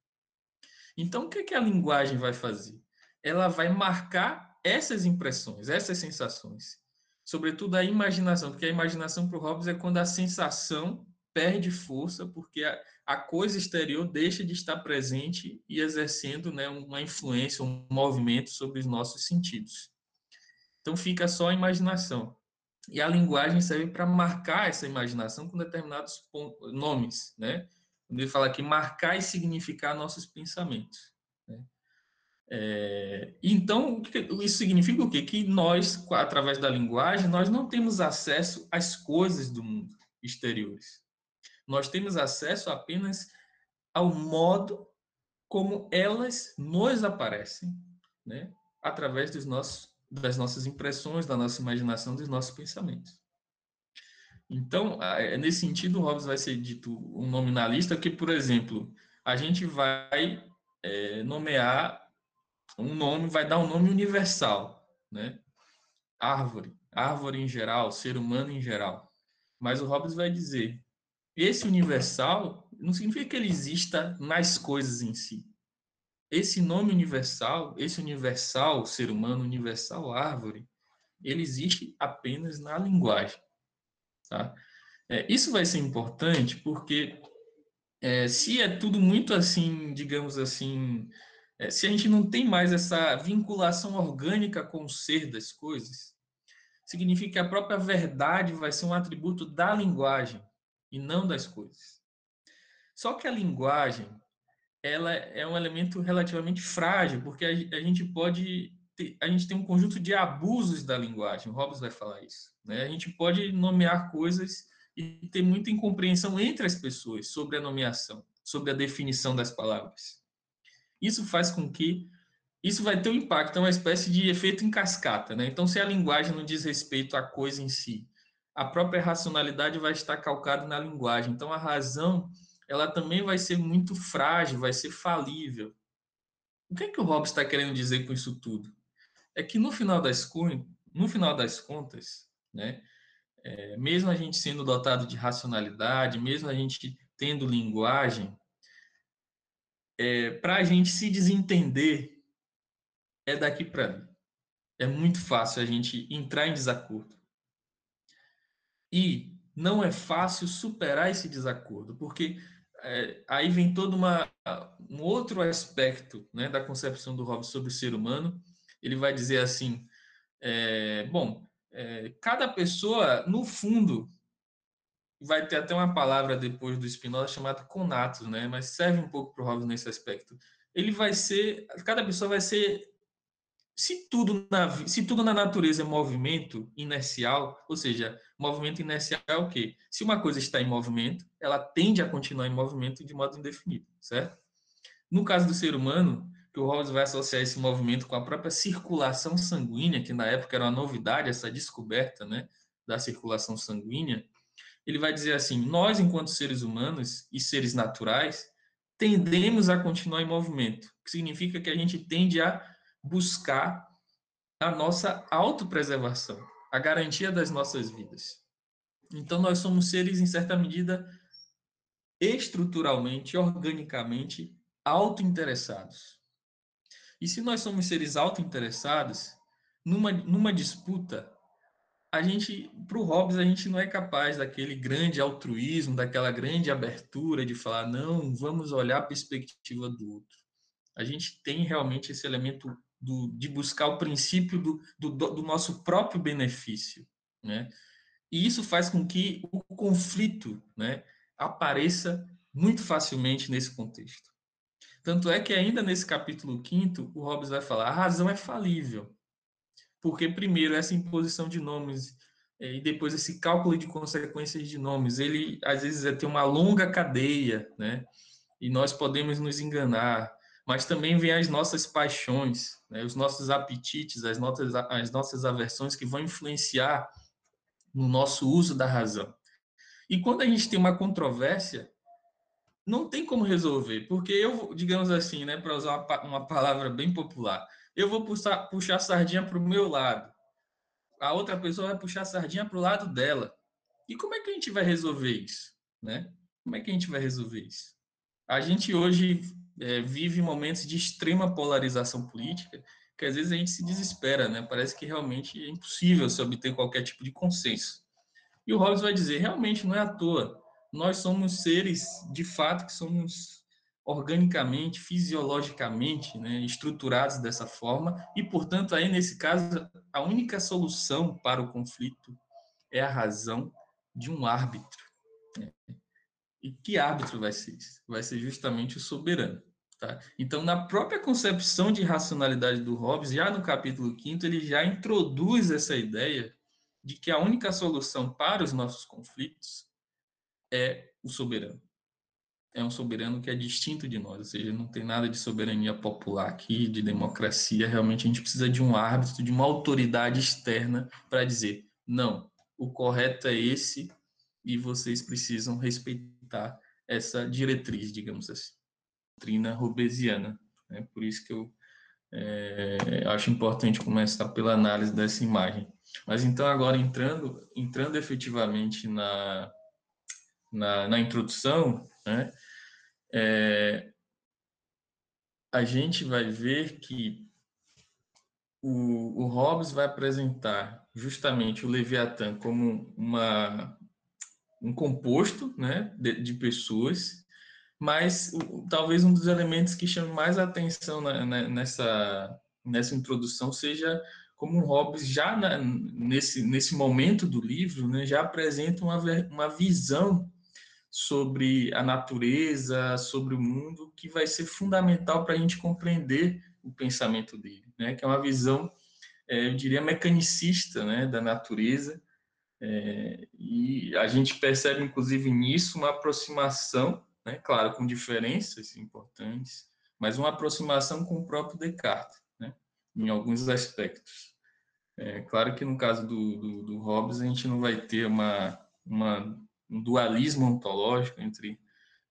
Então, o que, é que a linguagem vai fazer? Ela vai marcar essas impressões, essas sensações sobretudo a imaginação, porque a imaginação para o Hobbes é quando a sensação perde força, porque a, a, coisa exterior deixa de estar presente e exercendo né, uma influência, um movimento sobre os nossos sentidos. Então fica só a imaginação. E a linguagem serve para marcar essa imaginação com determinados nomes, né? Quando ele fala aqui, marcar e significar nossos pensamentos. Né? É, então, isso significa o quê? Que nós, através da linguagem, nós não temos acesso às coisas do mundo exteriores. Nós temos acesso apenas ao modo como elas nos aparecem, né? através dos nossos, das nossas impressões, da nossa imaginação, dos nossos pensamentos. Então, é, nesse sentido, o Hobbes vai ser dito um nominalista que, por exemplo, a gente vai é, nomear um nome, vai dar um nome universal, né? Árvore, árvore em geral, ser humano em geral. Mas o Hobbes vai dizer, esse universal não significa que ele exista nas coisas em si. Esse nome universal, esse universal ser humano, universal árvore, ele existe apenas na linguagem. Tá? É, isso vai ser importante porque é, se é tudo muito assim, digamos assim, é, se a gente não tem mais essa vinculação orgânica com o ser das coisas, significa que a própria verdade vai ser um atributo da linguagem e não das coisas. Só que a linguagem, ela é um elemento relativamente frágil, porque a, a gente pode ter, a gente tem um conjunto de abusos da linguagem. O Hobbes vai falar isso. Né? A gente pode nomear coisas e ter muita incompreensão entre as pessoas sobre a nomeação, sobre a definição das palavras. Isso faz com que isso vai ter um impacto, é uma espécie de efeito em cascata, né? Então, se a linguagem não diz respeito à coisa em si, a própria racionalidade vai estar calcada na linguagem. Então, a razão, ela também vai ser muito frágil, vai ser falível. O que é que o Hobbes está querendo dizer com isso tudo? É que no final das, no final das contas, né, é, mesmo a gente sendo dotado de racionalidade, mesmo a gente tendo linguagem, é, para a gente se desentender é daqui para ali. É muito fácil a gente entrar em desacordo. E não é fácil superar esse desacordo, porque é, aí vem todo uma, um outro aspecto né, da concepção do Hobbes sobre o ser humano. Ele vai dizer assim: é, bom, é, cada pessoa, no fundo, vai ter até uma palavra depois do Spinoza chamada conatos, né? Mas serve um pouco para o Hobbes nesse aspecto. Ele vai ser, cada pessoa vai ser, se tudo na se tudo na natureza é movimento inercial, ou seja, movimento inercial é o quê? Se uma coisa está em movimento, ela tende a continuar em movimento de modo indefinido, certo? No caso do ser humano, que o Hobbes vai associar esse movimento com a própria circulação sanguínea, que na época era uma novidade, essa descoberta né, da circulação sanguínea, ele vai dizer assim: nós, enquanto seres humanos e seres naturais, tendemos a continuar em movimento, que significa que a gente tende a buscar a nossa autopreservação, a garantia das nossas vidas. Então, nós somos seres, em certa medida, estruturalmente, organicamente, autointeressados. E se nós somos seres auto-interessados, numa, numa disputa, a gente, para o Hobbes, a gente não é capaz daquele grande altruísmo, daquela grande abertura de falar, não, vamos olhar a perspectiva do outro. A gente tem realmente esse elemento do, de buscar o princípio do, do, do nosso próprio benefício, né? E isso faz com que o conflito, né, apareça muito facilmente nesse contexto. Tanto é que ainda nesse capítulo 5 o Hobbes vai falar, a razão é falível. Porque primeiro essa imposição de nomes eh, e depois esse cálculo de consequências de nomes, ele às vezes é ter uma longa cadeia, né? E nós podemos nos enganar, mas também vem as nossas paixões, né? os nossos apetites, as nossas, as nossas aversões que vão influenciar no nosso uso da razão. E quando a gente tem uma controvérsia, não tem como resolver, porque eu, digamos assim, né, para usar uma, uma, palavra bem popular, eu vou puxar, puxar a sardinha para o meu lado, a outra pessoa vai puxar a sardinha para o lado dela. E como é que a gente vai resolver isso? Né? Como é que a gente vai resolver isso? A gente hoje é, vive momentos de extrema polarização política, que às vezes a gente se desespera, né? Parece que realmente é impossível se obter qualquer tipo de consenso. E o Hobbes vai dizer, realmente não é à toa nós somos seres, de fato, que somos organicamente, fisiologicamente, né, estruturados dessa forma, e, portanto, aí, nesse caso, a única solução para o conflito é a razão de um árbitro. Né? E que árbitro vai ser isso? Vai ser justamente o soberano. Tá? Então, na própria concepção de racionalidade do Hobbes, já no capítulo 5 ele já introduz essa ideia de que a única solução para os nossos conflitos é o soberano. é um soberano que é distinto de nós, ou seja, não tem nada de soberania popular aqui, de democracia. Realmente a gente precisa de um árbitro, de uma autoridade externa para dizer: não, o correto é esse e vocês precisam respeitar essa diretriz, digamos assim, doutrina robesiana. É por isso que eu é, acho importante começar pela análise dessa imagem. Mas então agora entrando, entrando efetivamente na, na, na introdução, né, é, a gente vai ver que o, o Hobbes vai apresentar justamente o Leviatã como uma, um composto né, de, de pessoas, mas o, talvez um dos elementos que chame mais atenção na, na, nessa, nessa introdução seja como o Hobbes já na, nesse, nesse momento do livro né, já apresenta uma, uma visão sobre a natureza, sobre o mundo, que vai ser fundamental para a gente compreender o pensamento dele, né? que é uma visão, é, eu diria, mecanicista né? da natureza, é, e a gente percebe, inclusive, nisso uma aproximação, né? claro, com diferenças importantes, mas uma aproximação com o próprio Descartes, né? em alguns aspectos. É, claro que no caso do, do, do Hobbes, a gente não vai ter uma, uma um dualismo ontológico entre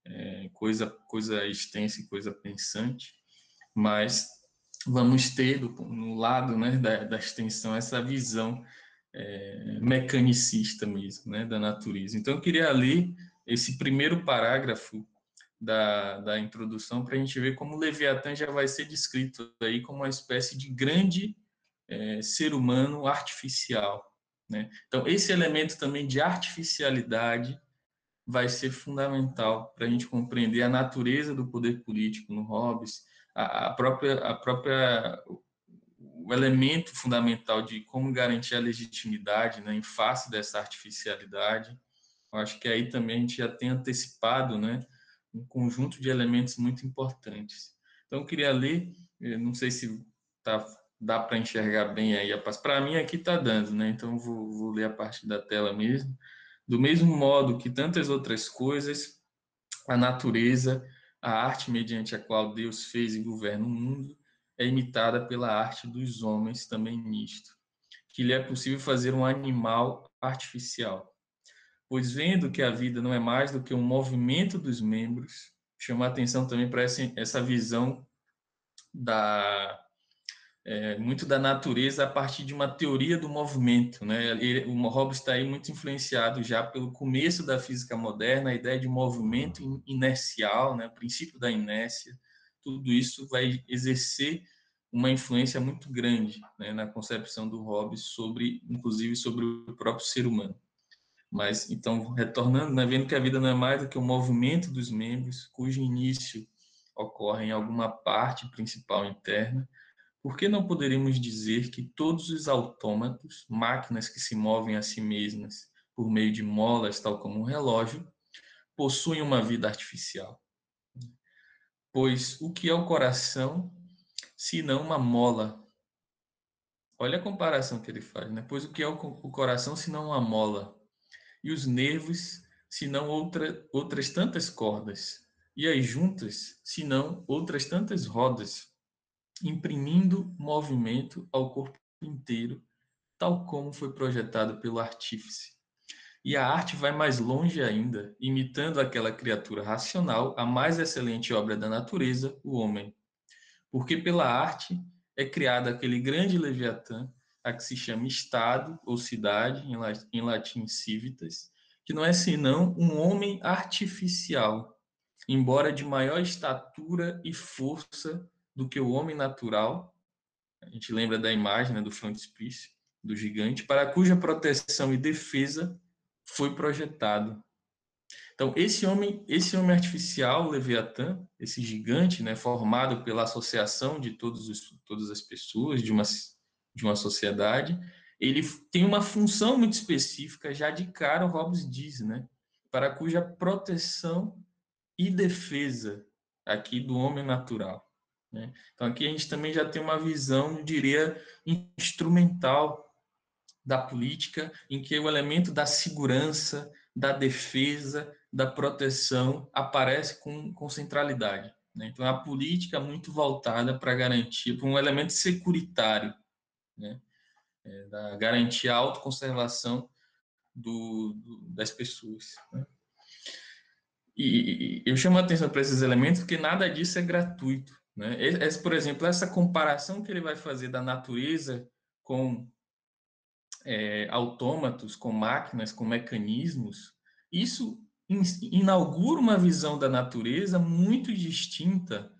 é, coisa, coisa extensa e coisa pensante, mas vamos ter do, no lado né, da, da extensão essa visão é, mecanicista mesmo né, da natureza. Então, eu queria ler esse primeiro parágrafo da, da introdução para a gente ver como o Leviatã já vai ser descrito aí como uma espécie de grande é, ser humano artificial, né? Então, esse elemento também de artificialidade vai ser fundamental para a gente compreender a natureza do poder político no Hobbes, a, a, própria, a própria o elemento fundamental de como garantir a legitimidade né, em face dessa artificialidade. Eu acho que aí também a gente já tem antecipado né, um conjunto de elementos muito importantes. Então, eu queria ler, não sei se está dá para enxergar bem aí a Para mim aqui está dando, né? Então vou, vou ler a parte da tela mesmo. Do mesmo modo que tantas outras coisas, a natureza, a arte mediante a qual Deus fez e governa o mundo, é imitada pela arte dos homens também nisto, que lhe é possível fazer um animal artificial. Pois vendo que a vida não é mais do que um movimento dos membros, chama atenção também para essa, essa visão da é, muito da natureza a partir de uma teoria do movimento. Né? Ele, o Hobbes está aí muito influenciado já pelo começo da física moderna, a ideia de movimento inercial, né? o princípio da inércia, tudo isso vai exercer uma influência muito grande né? na concepção do Hobbes sobre, inclusive, sobre o próprio ser humano. Mas, então, retornando, né? vendo que a vida não é mais do que o movimento dos membros, cujo início ocorre em alguma parte principal interna, por que não poderíamos dizer que todos os autômatos, máquinas que se movem a si mesmas por meio de molas, tal como um relógio, possuem uma vida artificial? Pois o que é o coração, se não uma mola? Olha a comparação que ele faz, né? Pois o que é o coração, se não uma mola? E os nervos, se não outra, outras tantas cordas? E as juntas, se não outras tantas rodas? imprimindo movimento ao corpo inteiro, tal como foi projetado pelo artífice. E a arte vai mais longe ainda, imitando aquela criatura racional, a mais excelente obra da natureza, o homem. Porque pela arte é criado aquele grande leviatã, a que se chama Estado ou cidade, em latim civitas, que não é senão um homem artificial, embora de maior estatura e força do que o homem natural. A gente lembra da imagem né, do frontispício, do gigante, para cuja proteção e defesa foi projetado. Então, esse homem, esse homem artificial, Leviatã, esse gigante, né, formado pela associação de todos os, todas as pessoas de uma, de uma sociedade, ele tem uma função muito específica, já de cara o Hobbes diz, né, para cuja proteção e defesa aqui do homem natural. Né? Então, aqui a gente também já tem uma visão, eu diria, instrumental da política, em que o elemento da segurança, da defesa, da proteção aparece com, com centralidade. Né? Então, é a política muito voltada para garantir, para um elemento securitário, né? É, da garantir a autoconservação do, do, das pessoas. Né? E, eu chamo a atenção para esses elementos porque nada disso é gratuito. Né? Esse, por exemplo, essa comparação que ele vai fazer da natureza com é, autômatos, com máquinas, com mecanismos, isso inaugura uma visão da natureza muito distinta.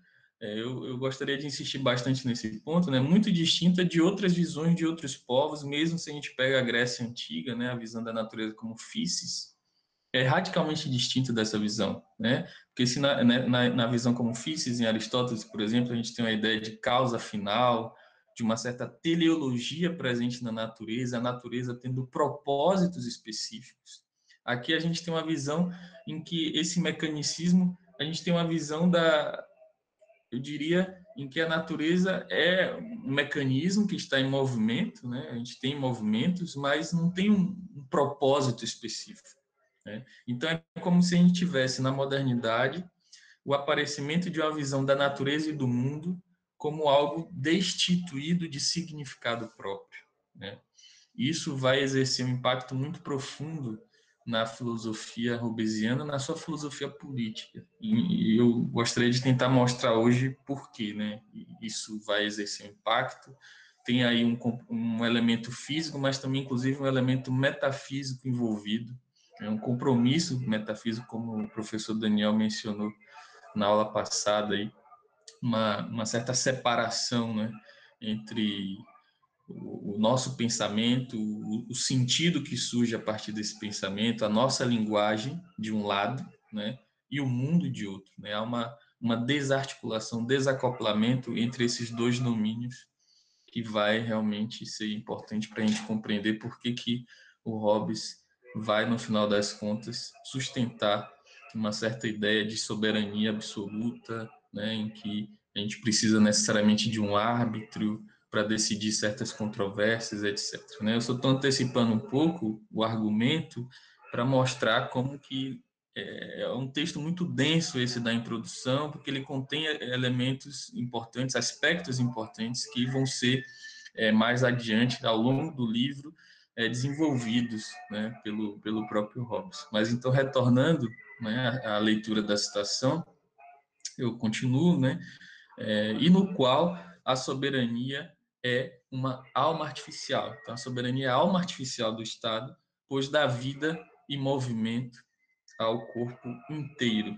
É, eu, eu, gostaria de insistir bastante nesse ponto, né? Muito distinta de outras visões de outros povos, mesmo se a gente pega a Grécia antiga, né? A visão da natureza como físis, é radicalmente distinta dessa visão, né? Porque se na, né, na, na visão como físis em Aristóteles, por exemplo, a gente tem uma ideia de causa final, de uma certa teleologia presente na natureza, a natureza tendo propósitos específicos. Aqui a gente tem uma visão em que esse mecanicismo, a gente tem uma visão da, eu diria, em que a natureza é um mecanismo que está em movimento, né? A gente tem movimentos, mas não tem um, um propósito específico. Né? Então é como se a gente tivesse na modernidade o aparecimento de uma visão da natureza e do mundo como algo destituído de significado próprio. Né? Isso vai exercer um impacto muito profundo na filosofia robesiana, na sua filosofia política. E eu gostaria de tentar mostrar hoje por que né? isso vai exercer um impacto. Tem aí um, um elemento físico, mas também, inclusive, um elemento metafísico envolvido. É um compromisso metafísico, como o professor Daniel mencionou na aula passada, aí, uma, uma certa separação né? entre o, nosso pensamento, o, o, sentido que surge a partir desse pensamento, a nossa linguagem de um lado, né, e o mundo de outro, né? Há uma uma desarticulação, desacoplamento entre esses dois domínios que vai realmente ser importante para a gente compreender por que, que o Hobbes vai, no final das contas, sustentar uma certa ideia de soberania absoluta, né, em que a gente precisa necessariamente de um árbitro, para decidir certas controvérsias, etc. Né? Eu só estou antecipando um pouco o argumento para mostrar como que é, é um texto muito denso esse da introdução, porque ele contém elementos importantes, aspectos importantes que vão ser é, mais adiante, ao longo do livro, é, desenvolvidos né, pelo, pelo próprio Hobbes. Mas então, retornando né, à leitura da citação, eu continuo, né, é, e no qual a soberania é uma alma artificial. Então, a soberania é a alma artificial do Estado, pois dá vida e movimento ao corpo inteiro.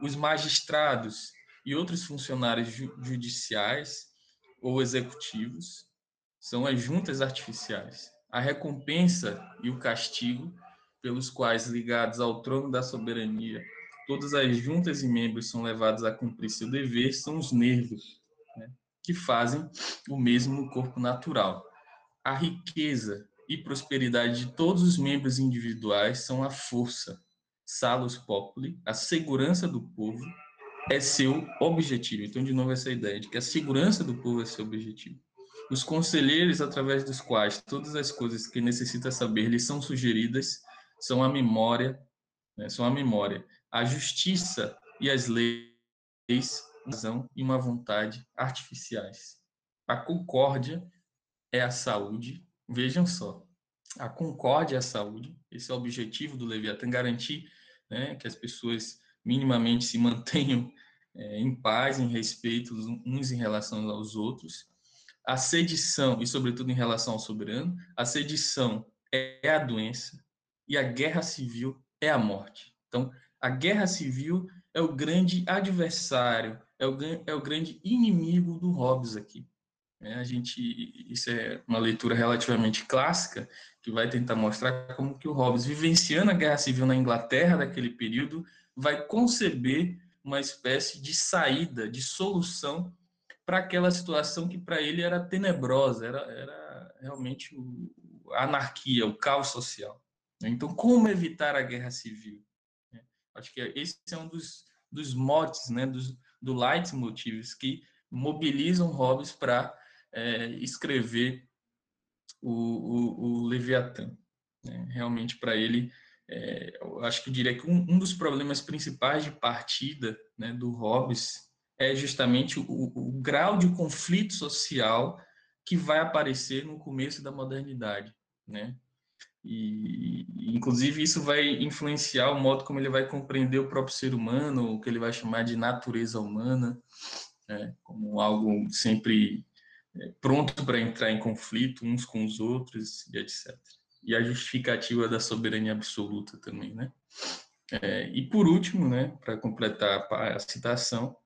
Os magistrados e outros funcionários judiciais ou executivos são as juntas artificiais. A recompensa e o castigo, pelos quais, ligados ao trono da soberania, todas as juntas e membros são levados a cumprir seu dever, são os nervos que fazem o mesmo corpo natural. A riqueza e prosperidade de todos os membros individuais são a força, salus populi, a segurança do povo, é seu objetivo. Então, de novo, essa ideia de que a segurança do povo é seu objetivo. Os conselheiros, através dos quais todas as coisas que necessita saber lhes são sugeridas, são a memória, né, são a memória, a justiça e as leis razão e uma vontade artificiais. A concórdia é a saúde. Vejam só, a concórdia é a saúde. Esse é o objetivo do Leviatã, garantir né, que as pessoas minimamente se mantenham é, em paz, em respeito uns em relação aos outros. A sedição, e sobretudo em relação ao soberano, a sedição é a doença e a guerra civil é a morte. Então, a guerra civil é o grande adversário, é o, é o grande inimigo do Hobbes aqui. É, a gente, isso é uma leitura relativamente clássica, que vai tentar mostrar como que o Hobbes, vivenciando a guerra civil na Inglaterra daquele período, vai conceber uma espécie de saída, de solução para aquela situação que para ele era tenebrosa, era, era realmente o, a anarquia, o caos social. Então, como evitar a guerra civil? É, acho que esse é um dos, dos motes, né, dos, do leitmotivs que mobilizam Hobbes para é, escrever o, o, o Leviatã. Né? Realmente, para ele, é, eu acho que eu diria que um, um, dos problemas principais de partida né, do Hobbes é justamente o, o, grau de conflito social que vai aparecer no começo da modernidade, né? E, inclusive, isso vai influenciar o modo como ele vai compreender o próprio ser humano, o que ele vai chamar de natureza humana, né? como algo sempre é, pronto para entrar em conflito uns com os outros, e etc. E a justificativa da soberania absoluta também, né? É, e por último, né, para completar a citação,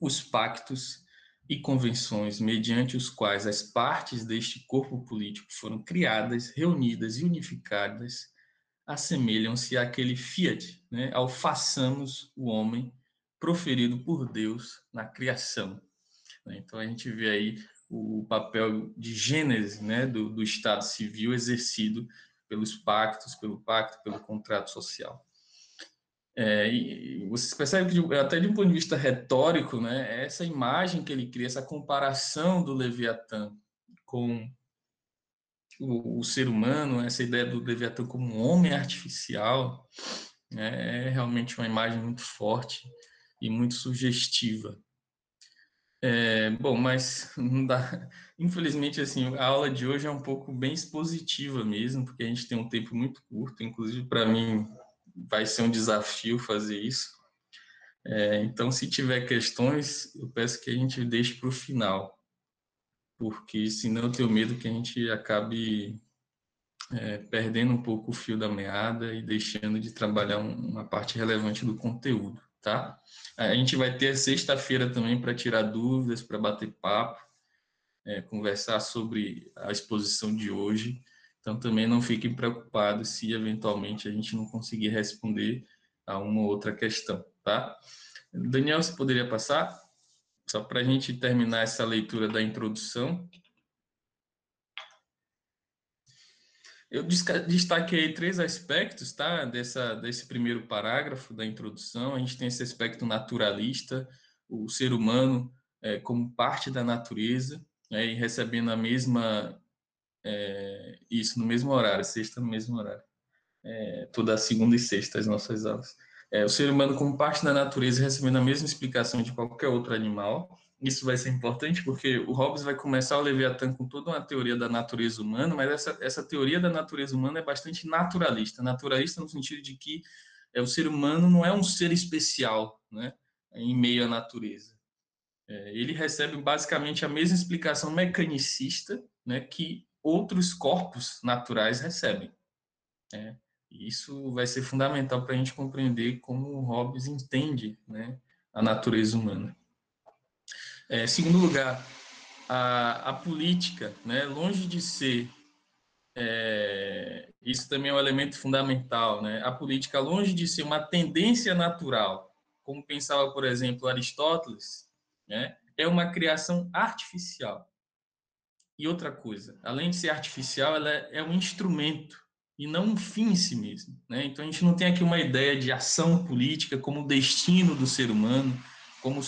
os pactos e convenções mediante os quais as partes deste corpo político foram criadas, reunidas e unificadas, assemelham-se àquele fiat, né, ao façamos o homem proferido por Deus na criação. Então a gente vê aí o papel de gênese né, do, do Estado civil exercido pelos pactos, pelo pacto, pelo contrato social. É, e vocês percebem que, até de um ponto de vista retórico, né, essa imagem que ele cria, essa comparação do Leviatã com o, o ser humano, essa ideia do Leviatã como um homem artificial, né, é realmente uma imagem muito forte e muito sugestiva. É, bom, mas não dá. Infelizmente, assim, a aula de hoje é um pouco bem expositiva mesmo, porque a gente tem um tempo muito curto. Inclusive, para mim, vai ser um desafio fazer isso. É, então, se tiver questões, eu peço que a gente deixe para o final, porque senão eu tenho medo que a gente acabe é, perdendo um pouco o fio da meada e deixando de trabalhar uma parte relevante do conteúdo, tá? A gente vai ter sexta-feira também para tirar dúvidas, para bater papo, é, conversar sobre a exposição de hoje. Então, também não fiquem preocupados se eventualmente a gente não conseguir responder a uma ou outra questão, tá? Daniel, você poderia passar? Só para a gente terminar essa leitura da introdução. Eu destaquei três aspectos, tá? Dessa, desse primeiro parágrafo da introdução. A gente tem esse aspecto naturalista, o ser humano é, como parte da natureza, né, e recebendo a mesma é, isso no mesmo horário, sexta no mesmo horário. É, toda segunda e sexta as nossas aulas. É, o ser humano, como parte da natureza, recebendo a mesma explicação de qualquer outro animal. Isso vai ser importante porque o Hobbes vai começar o Leviatã com toda uma teoria da natureza humana, mas essa, essa teoria da natureza humana é bastante naturalista. Naturalista no sentido de que é, o ser humano não é um ser especial né, em meio à natureza. É, ele recebe basicamente a mesma explicação mecanicista né, que outros corpos naturais recebem. Né? Isso vai ser fundamental para a gente compreender como Hobbes entende né, a natureza humana. É, segundo lugar, a, a política, né, longe de ser, é, isso também é um elemento fundamental, né, a política, longe de ser uma tendência natural, como pensava, por exemplo, Aristóteles, né, é uma criação artificial. E outra coisa, além de ser artificial, ela é um instrumento e não um fim em si mesmo. Né? Então a gente não tem aqui uma ideia de ação política como destino do ser humano, como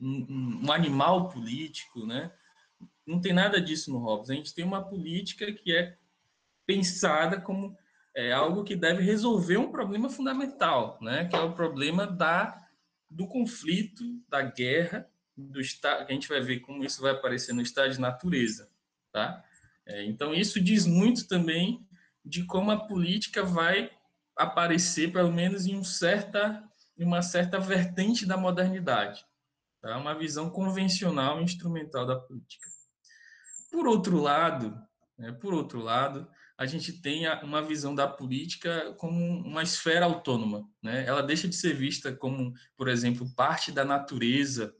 um, animal político, né? Não tem nada disso no Hobbes. A gente tem uma política que é pensada como é, algo que deve resolver um problema fundamental, né? Que é o problema da do conflito, da guerra do estado, a gente vai ver como isso vai aparecer no estado de natureza, tá? É, então isso diz muito também de como a política vai aparecer, pelo menos em um certa, em uma certa vertente da modernidade, tá? Uma visão convencional e instrumental da política. Por outro lado, né, por outro lado, a gente tem uma visão da política como uma esfera autônoma, né? Ela deixa de ser vista como, por exemplo, parte da natureza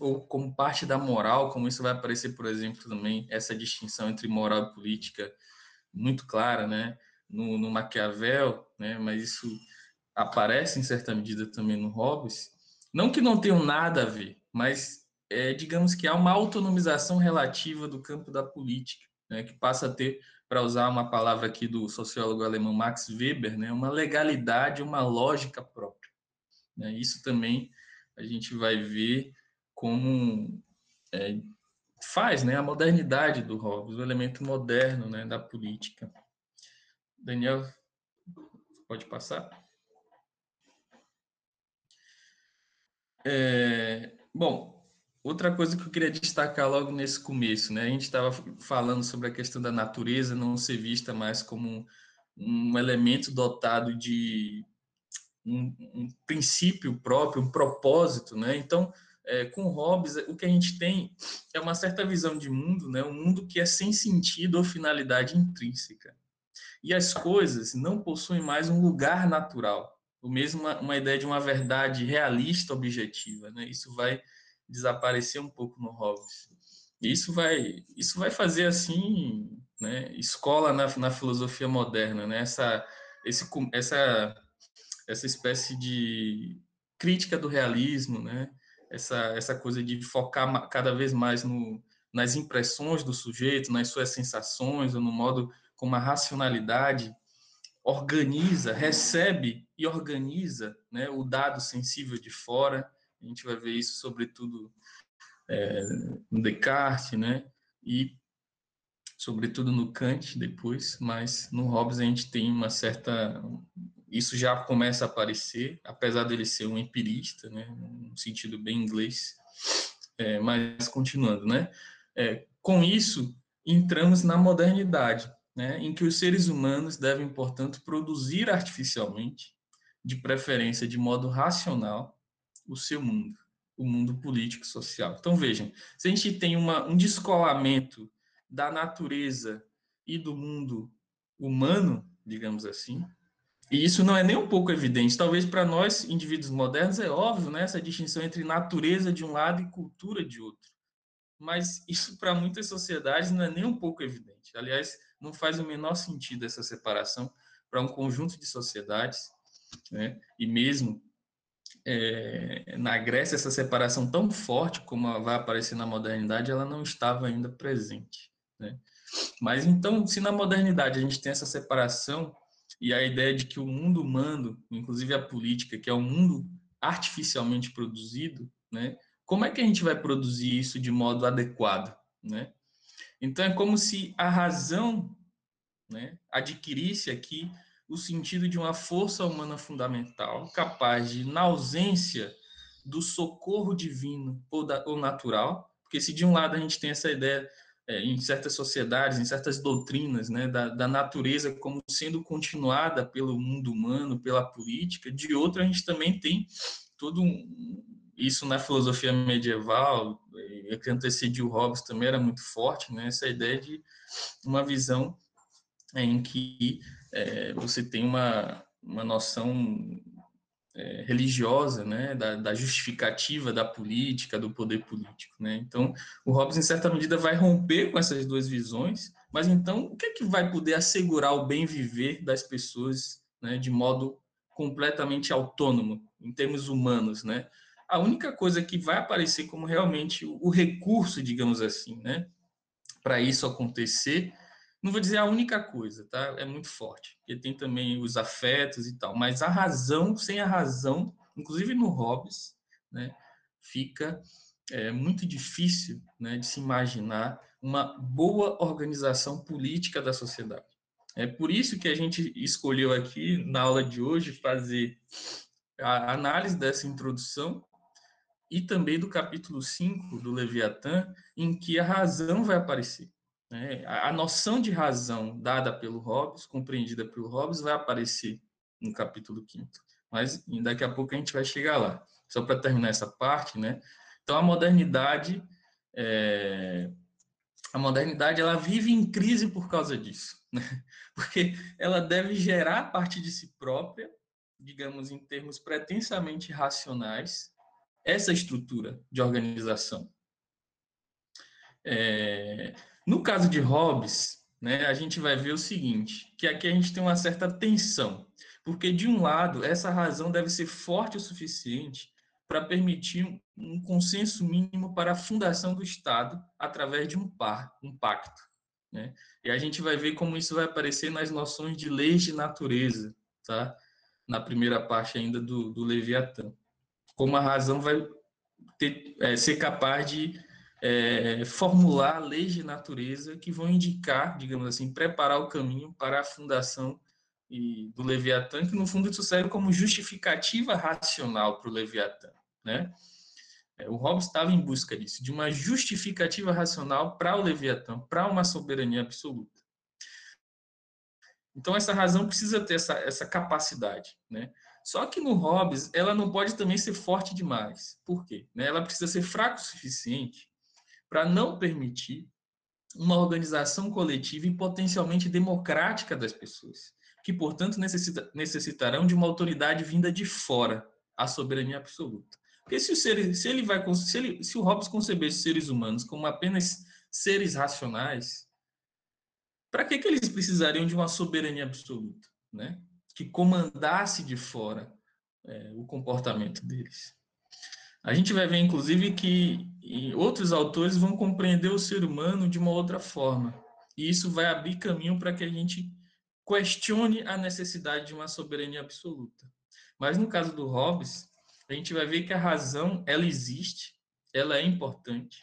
ou como parte da moral, como isso vai aparecer, por exemplo, também essa distinção entre moral e política muito clara, né, no, no Maquiavel, né, mas isso aparece em certa medida também no Hobbes. Não que não tenham nada a ver, mas é, digamos que há uma autonomização relativa do campo da política, né, que passa a ter, para usar uma palavra aqui do sociólogo alemão Max Weber, né, uma legalidade, uma lógica própria. Né, isso também a gente vai ver como é, faz né, a modernidade do Hobbes, o elemento moderno né, da política. Daniel, Pode passar. É, bom, outra coisa que eu queria destacar logo nesse começo, né? A gente estava falando sobre a questão da natureza não ser vista mais como um elemento dotado de um, um princípio próprio, um propósito, né? Então, é, com Hobbes, o que a gente tem é uma certa visão de mundo, né? Um mundo que é sem sentido ou finalidade intrínseca. E as coisas não possuem mais um lugar natural, ou mesmo uma, uma ideia de uma verdade realista, objetiva, né? Isso vai desaparecer um pouco no Hobbes. Isso vai, isso vai fazer assim, né? Escola na, na filosofia moderna, né? Essa, esse, essa, essa espécie de crítica do realismo, né? Essa, essa coisa de focar cada vez mais no, nas impressões do sujeito, nas suas sensações, ou no modo como a racionalidade organiza, recebe e organiza né, o dado sensível de fora. A gente vai ver isso, sobretudo, é, no Descartes, né? E, sobretudo, no Kant depois, mas no Hobbes a gente tem uma certa... Isso já começa a aparecer, apesar dele ser um empirista, né? Num sentido bem inglês. É, mas, continuando, né? É, com isso, entramos na modernidade, né? em que os seres humanos devem, portanto, produzir artificialmente, de preferência de modo racional, o seu mundo o mundo político social. Então, vejam, se a gente tem uma, um descolamento da natureza e do mundo humano, digamos assim, e isso não é nem um pouco evidente. Talvez para nós, indivíduos modernos, é óbvio né, essa distinção entre natureza de um lado e cultura de outro. Mas isso, para muitas sociedades, não é nem um pouco evidente. Aliás, não faz o menor sentido essa separação para um conjunto de sociedades, né? e mesmo é, na Grécia, essa separação tão forte como vai aparecer na modernidade, ela não estava ainda presente. Né? Mas então, se na modernidade a gente tem essa separação e a ideia de que o mundo humano, inclusive a política, que é um mundo artificialmente produzido, né? como é que a gente vai produzir isso de modo adequado? Né? Então, é como se a razão né, adquirisse aqui o sentido de uma força humana fundamental, capaz de, na ausência do socorro divino ou, da, ou natural, porque se de um lado a gente tem essa ideia é, em certas sociedades, em certas doutrinas, né, da, da, natureza como sendo continuada pelo mundo humano, pela política, de outro a gente também tem todo um, isso na filosofia medieval, que antecediu Hobbes também era muito forte, né, essa ideia de uma visão em que é, você tem uma, uma noção é, religiosa, né, da, da, justificativa da política, do poder político, né? Então, o Hobbes, em certa medida, vai romper com essas duas visões, mas então, o que é que vai poder assegurar o bem viver das pessoas, né, de modo completamente autônomo, em termos humanos, né? A única coisa que vai aparecer como realmente o recurso, digamos assim, né, para isso acontecer, não vou dizer a única coisa, tá? É muito forte, porque tem também os afetos e tal, mas a razão, sem a razão, inclusive no Hobbes, né, fica é, muito difícil né, de se imaginar uma boa organização política da sociedade. É por isso que a gente escolheu aqui, na aula de hoje, fazer a análise dessa introdução e também do capítulo 5 do Leviatã, em que a razão vai aparecer. Né? A, noção de razão dada pelo Hobbes, compreendida pelo Hobbes, vai aparecer no capítulo 5 mas daqui a pouco a gente vai chegar lá. Só para terminar essa parte, né? Então a modernidade, é... a modernidade, ela vive em crise por causa disso, né? Porque ela deve gerar a partir de si própria, digamos em termos pretensamente racionais, essa estrutura de organização. É... No caso de Hobbes, né, a gente vai ver o seguinte, que aqui a gente tem uma certa tensão, porque de um lado, essa razão deve ser forte o suficiente para permitir um consenso mínimo para a fundação do Estado através de um par, um pacto. Né? E a gente vai ver como isso vai aparecer nas noções de leis de natureza, tá? na primeira parte ainda do, do Leviatã. Como a razão vai ter, é, ser capaz de é, formular leis de natureza que vão indicar, digamos assim, preparar o caminho para a fundação e do Leviatã, que no fundo isso serve como justificativa racional para o Leviatã, né? É, o Hobbes estava em busca disso, de uma justificativa racional para o Leviatã, para uma soberania absoluta. Então, essa razão precisa ter essa, essa capacidade, né? Só que no Hobbes, ela não pode também ser forte demais. Por quê? Né? Ela precisa ser fraca o suficiente para não permitir uma organização coletiva e potencialmente democrática das pessoas, que, portanto, necessita, necessitarão de uma autoridade vinda de fora, a soberania absoluta. Porque se o, ser, se ele vai, se, ele, se o Hobbes conceber os seres humanos como apenas seres racionais, para que, que eles precisariam de uma soberania absoluta, né? Que comandasse de fora é, o comportamento deles. A gente vai ver, inclusive, que outros autores vão compreender o ser humano de uma outra forma. E isso vai abrir caminho para que a gente questione a necessidade de uma soberania absoluta. Mas no caso do Hobbes, a gente vai ver que a razão ela existe, ela é importante,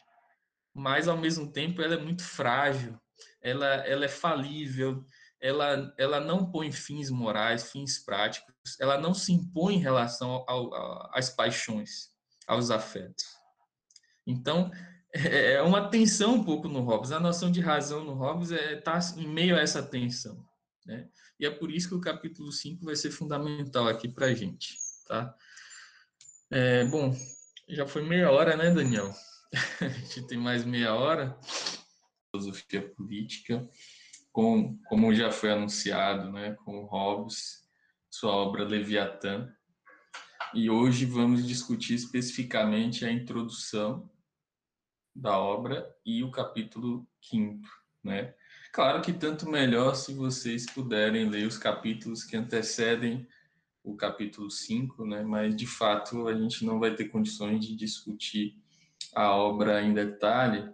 mas ao mesmo tempo ela é muito frágil, ela, ela é falível, ela, ela não põe fins morais, fins práticos, ela não se impõe em relação ao, ao, às paixões, aos afetos. Então, é, é uma tensão um pouco no Hobbes. A noção de razão no Hobbes está é, tá em meio a essa tensão. Né? E é por isso que o capítulo 5 vai ser fundamental aqui para a gente. Tá? É, bom, já foi meia hora, né, Daniel? A gente tem mais meia hora. Filosofia política, com, como já foi anunciado, né, com Hobbes, sua obra Leviatã. E hoje vamos discutir especificamente a introdução da obra e o capítulo quinto, né? Claro que tanto melhor se vocês puderem ler os capítulos que antecedem o capítulo 5, né? mas de fato a gente não vai ter condições de discutir a obra em detalhe,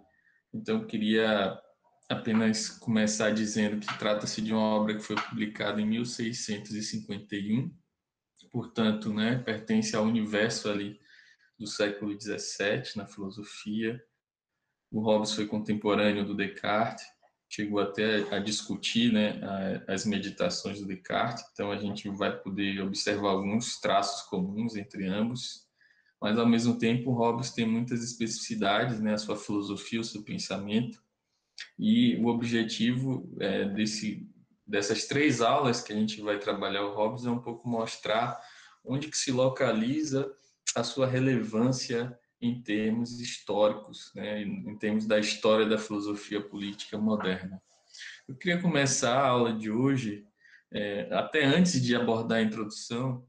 então queria apenas começar dizendo que trata-se de uma obra que foi publicada em 1651, portanto, né, pertence ao universo ali do século 17 na filosofia. O Hobbes foi contemporâneo do Descartes, chegou até a discutir né, as meditações do Descartes, então a gente vai poder observar alguns traços comuns entre ambos, mas ao mesmo tempo Hobbes tem muitas especificidades, né, a sua filosofia, o seu pensamento, e o objetivo é, desse, dessas três aulas que a gente vai trabalhar o Hobbes é um pouco mostrar onde que se localiza a sua relevância em termos históricos, né, em termos da história da filosofia política moderna. Eu queria começar a aula de hoje, é, até antes de abordar a introdução,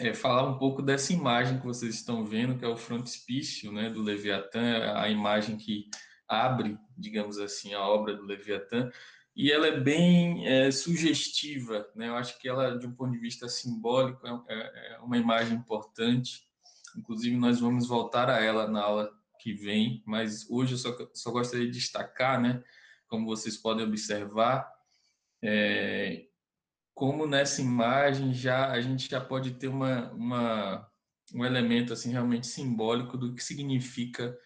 é, falar um pouco dessa imagem que vocês estão vendo, que é o frontispício né, do Leviatã, a imagem que abre, digamos assim, a obra do Leviatã, e ela é bem é, sugestiva, né? Eu acho que ela, de um ponto de vista simbólico, é, é, é uma imagem importante Inclusive, nós vamos voltar a ela na aula que vem, mas hoje eu só, só gostaria de destacar, né, como vocês podem observar, é, como nessa imagem já a gente já pode ter uma, uma, um elemento assim realmente simbólico do que significa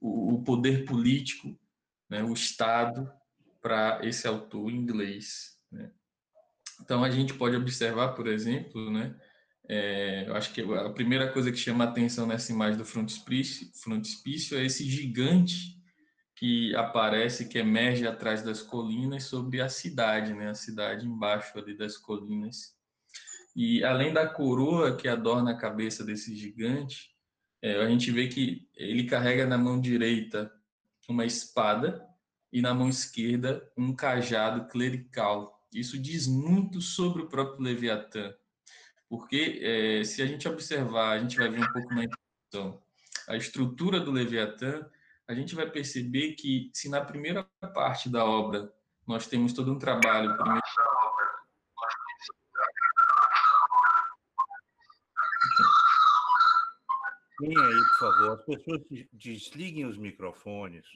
o, o poder político, né, o Estado para esse autor inglês. Né? Então a gente pode observar, por exemplo, né, é, eu acho que a primeira coisa que chama a atenção nessa imagem do frontispício, frontispício é esse gigante que aparece, que emerge atrás das colinas sobre a cidade, né? A cidade embaixo ali das colinas. E além da coroa que adorna a cabeça desse gigante, é, a gente vê que ele carrega na mão direita uma espada e na mão esquerda um cajado clerical. Isso diz muito sobre o próprio Leviatã porque é, se a gente observar, a gente vai ver um pouco na introdução, a estrutura do Leviatã, a gente vai perceber que se na primeira parte da obra nós temos todo um trabalho primeiro aí, por favor. As pessoas desliguem os microfones.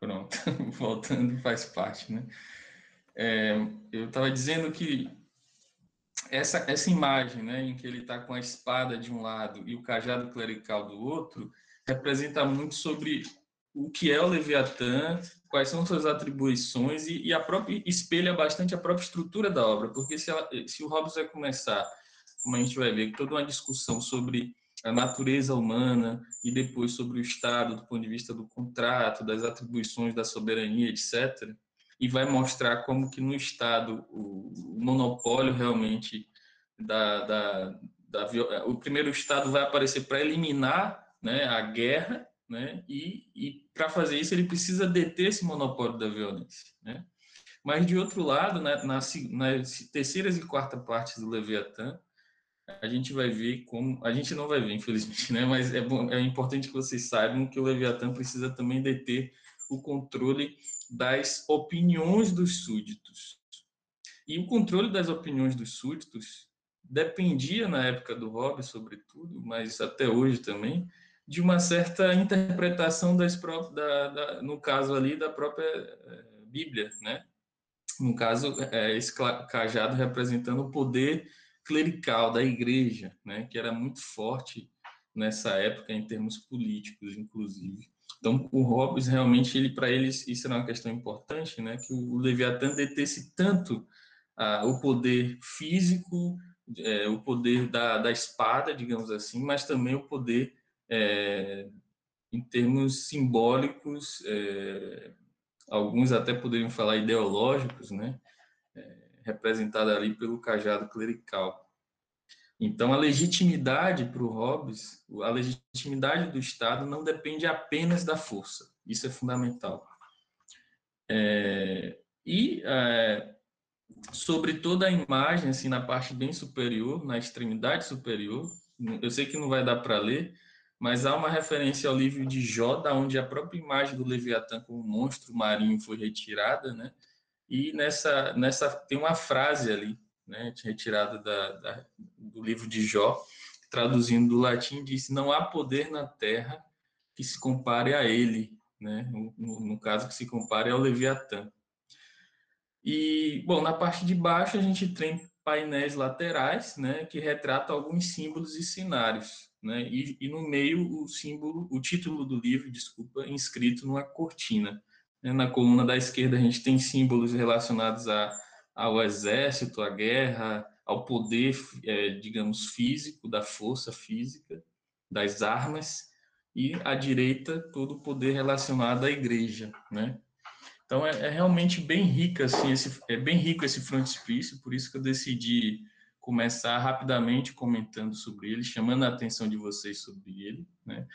Pronto, voltando faz parte, né? É, eu estava dizendo que essa, essa imagem, né, em que ele está com a espada de um lado e o cajado clerical do outro, representa muito sobre o que é o Leviatã quais são suas atribuições e, e, a própria espelha bastante a própria estrutura da obra, porque se, ela, se o Hobbes vai começar, como a gente vai ver, toda uma discussão sobre a natureza humana e depois sobre o Estado do ponto de vista do contrato, das atribuições da soberania, etc., e vai mostrar como que no Estado o, monopólio realmente da, da, da, o primeiro Estado vai aparecer para eliminar né, a guerra né? E, e para fazer isso ele precisa deter esse monopólio da violência, né? Mas de outro lado, né, nas, nas terceiras e quarta partes do Leviatã, a gente vai ver como a gente não vai ver, infelizmente, né? Mas é bom, é importante que vocês saibam que o Leviatã precisa também deter o controle das opiniões dos súditos. E o controle das opiniões dos súditos dependia na época do Hobbes, sobretudo, mas até hoje também, de uma certa interpretação das próprias, da, da, no caso ali, da própria é, Bíblia, né? No caso, é, esse cajado representando o poder clerical da igreja, né? Que era muito forte nessa época em termos políticos, inclusive. Então, o Hobbes realmente, ele para eles isso era uma questão importante, né? Que o Leviatã detesse tanto ah, o poder físico, é, o poder da, da espada, digamos assim, mas também o poder é, em termos simbólicos, é, alguns até poderiam falar ideológicos, né? É, representada ali pelo cajado clerical. Então, a legitimidade para o Hobbes, a legitimidade do Estado não depende apenas da força. Isso é fundamental. É, e é, sobre toda a imagem, assim, na parte bem superior, na extremidade superior, eu sei que não vai dar para ler, mas há uma referência ao livro de Jó, da onde a própria imagem do Leviatã como monstro marinho foi retirada, né? E nessa, nessa tem uma frase ali, né, retirada da, da, do livro de Jó, traduzindo do latim, diz: Não há poder na terra que se compare a ele, né? No, no caso, que se compare ao Leviatã. E, bom, na parte de baixo a gente tem painéis laterais, né, que retratam alguns símbolos e cenários né? E, e, no meio o símbolo, o título do livro, desculpa, inscrito numa cortina. Né? Na coluna da esquerda a gente tem símbolos relacionados a, ao exército, à guerra, ao poder, é, digamos, físico, da força física, das armas, e à direita todo o poder relacionado à igreja, né? Então é, é realmente bem rica assim, esse, é bem rico esse frontispício, por isso que eu decidi começar rapidamente comentando sobre ele, chamando a atenção de vocês sobre ele, né?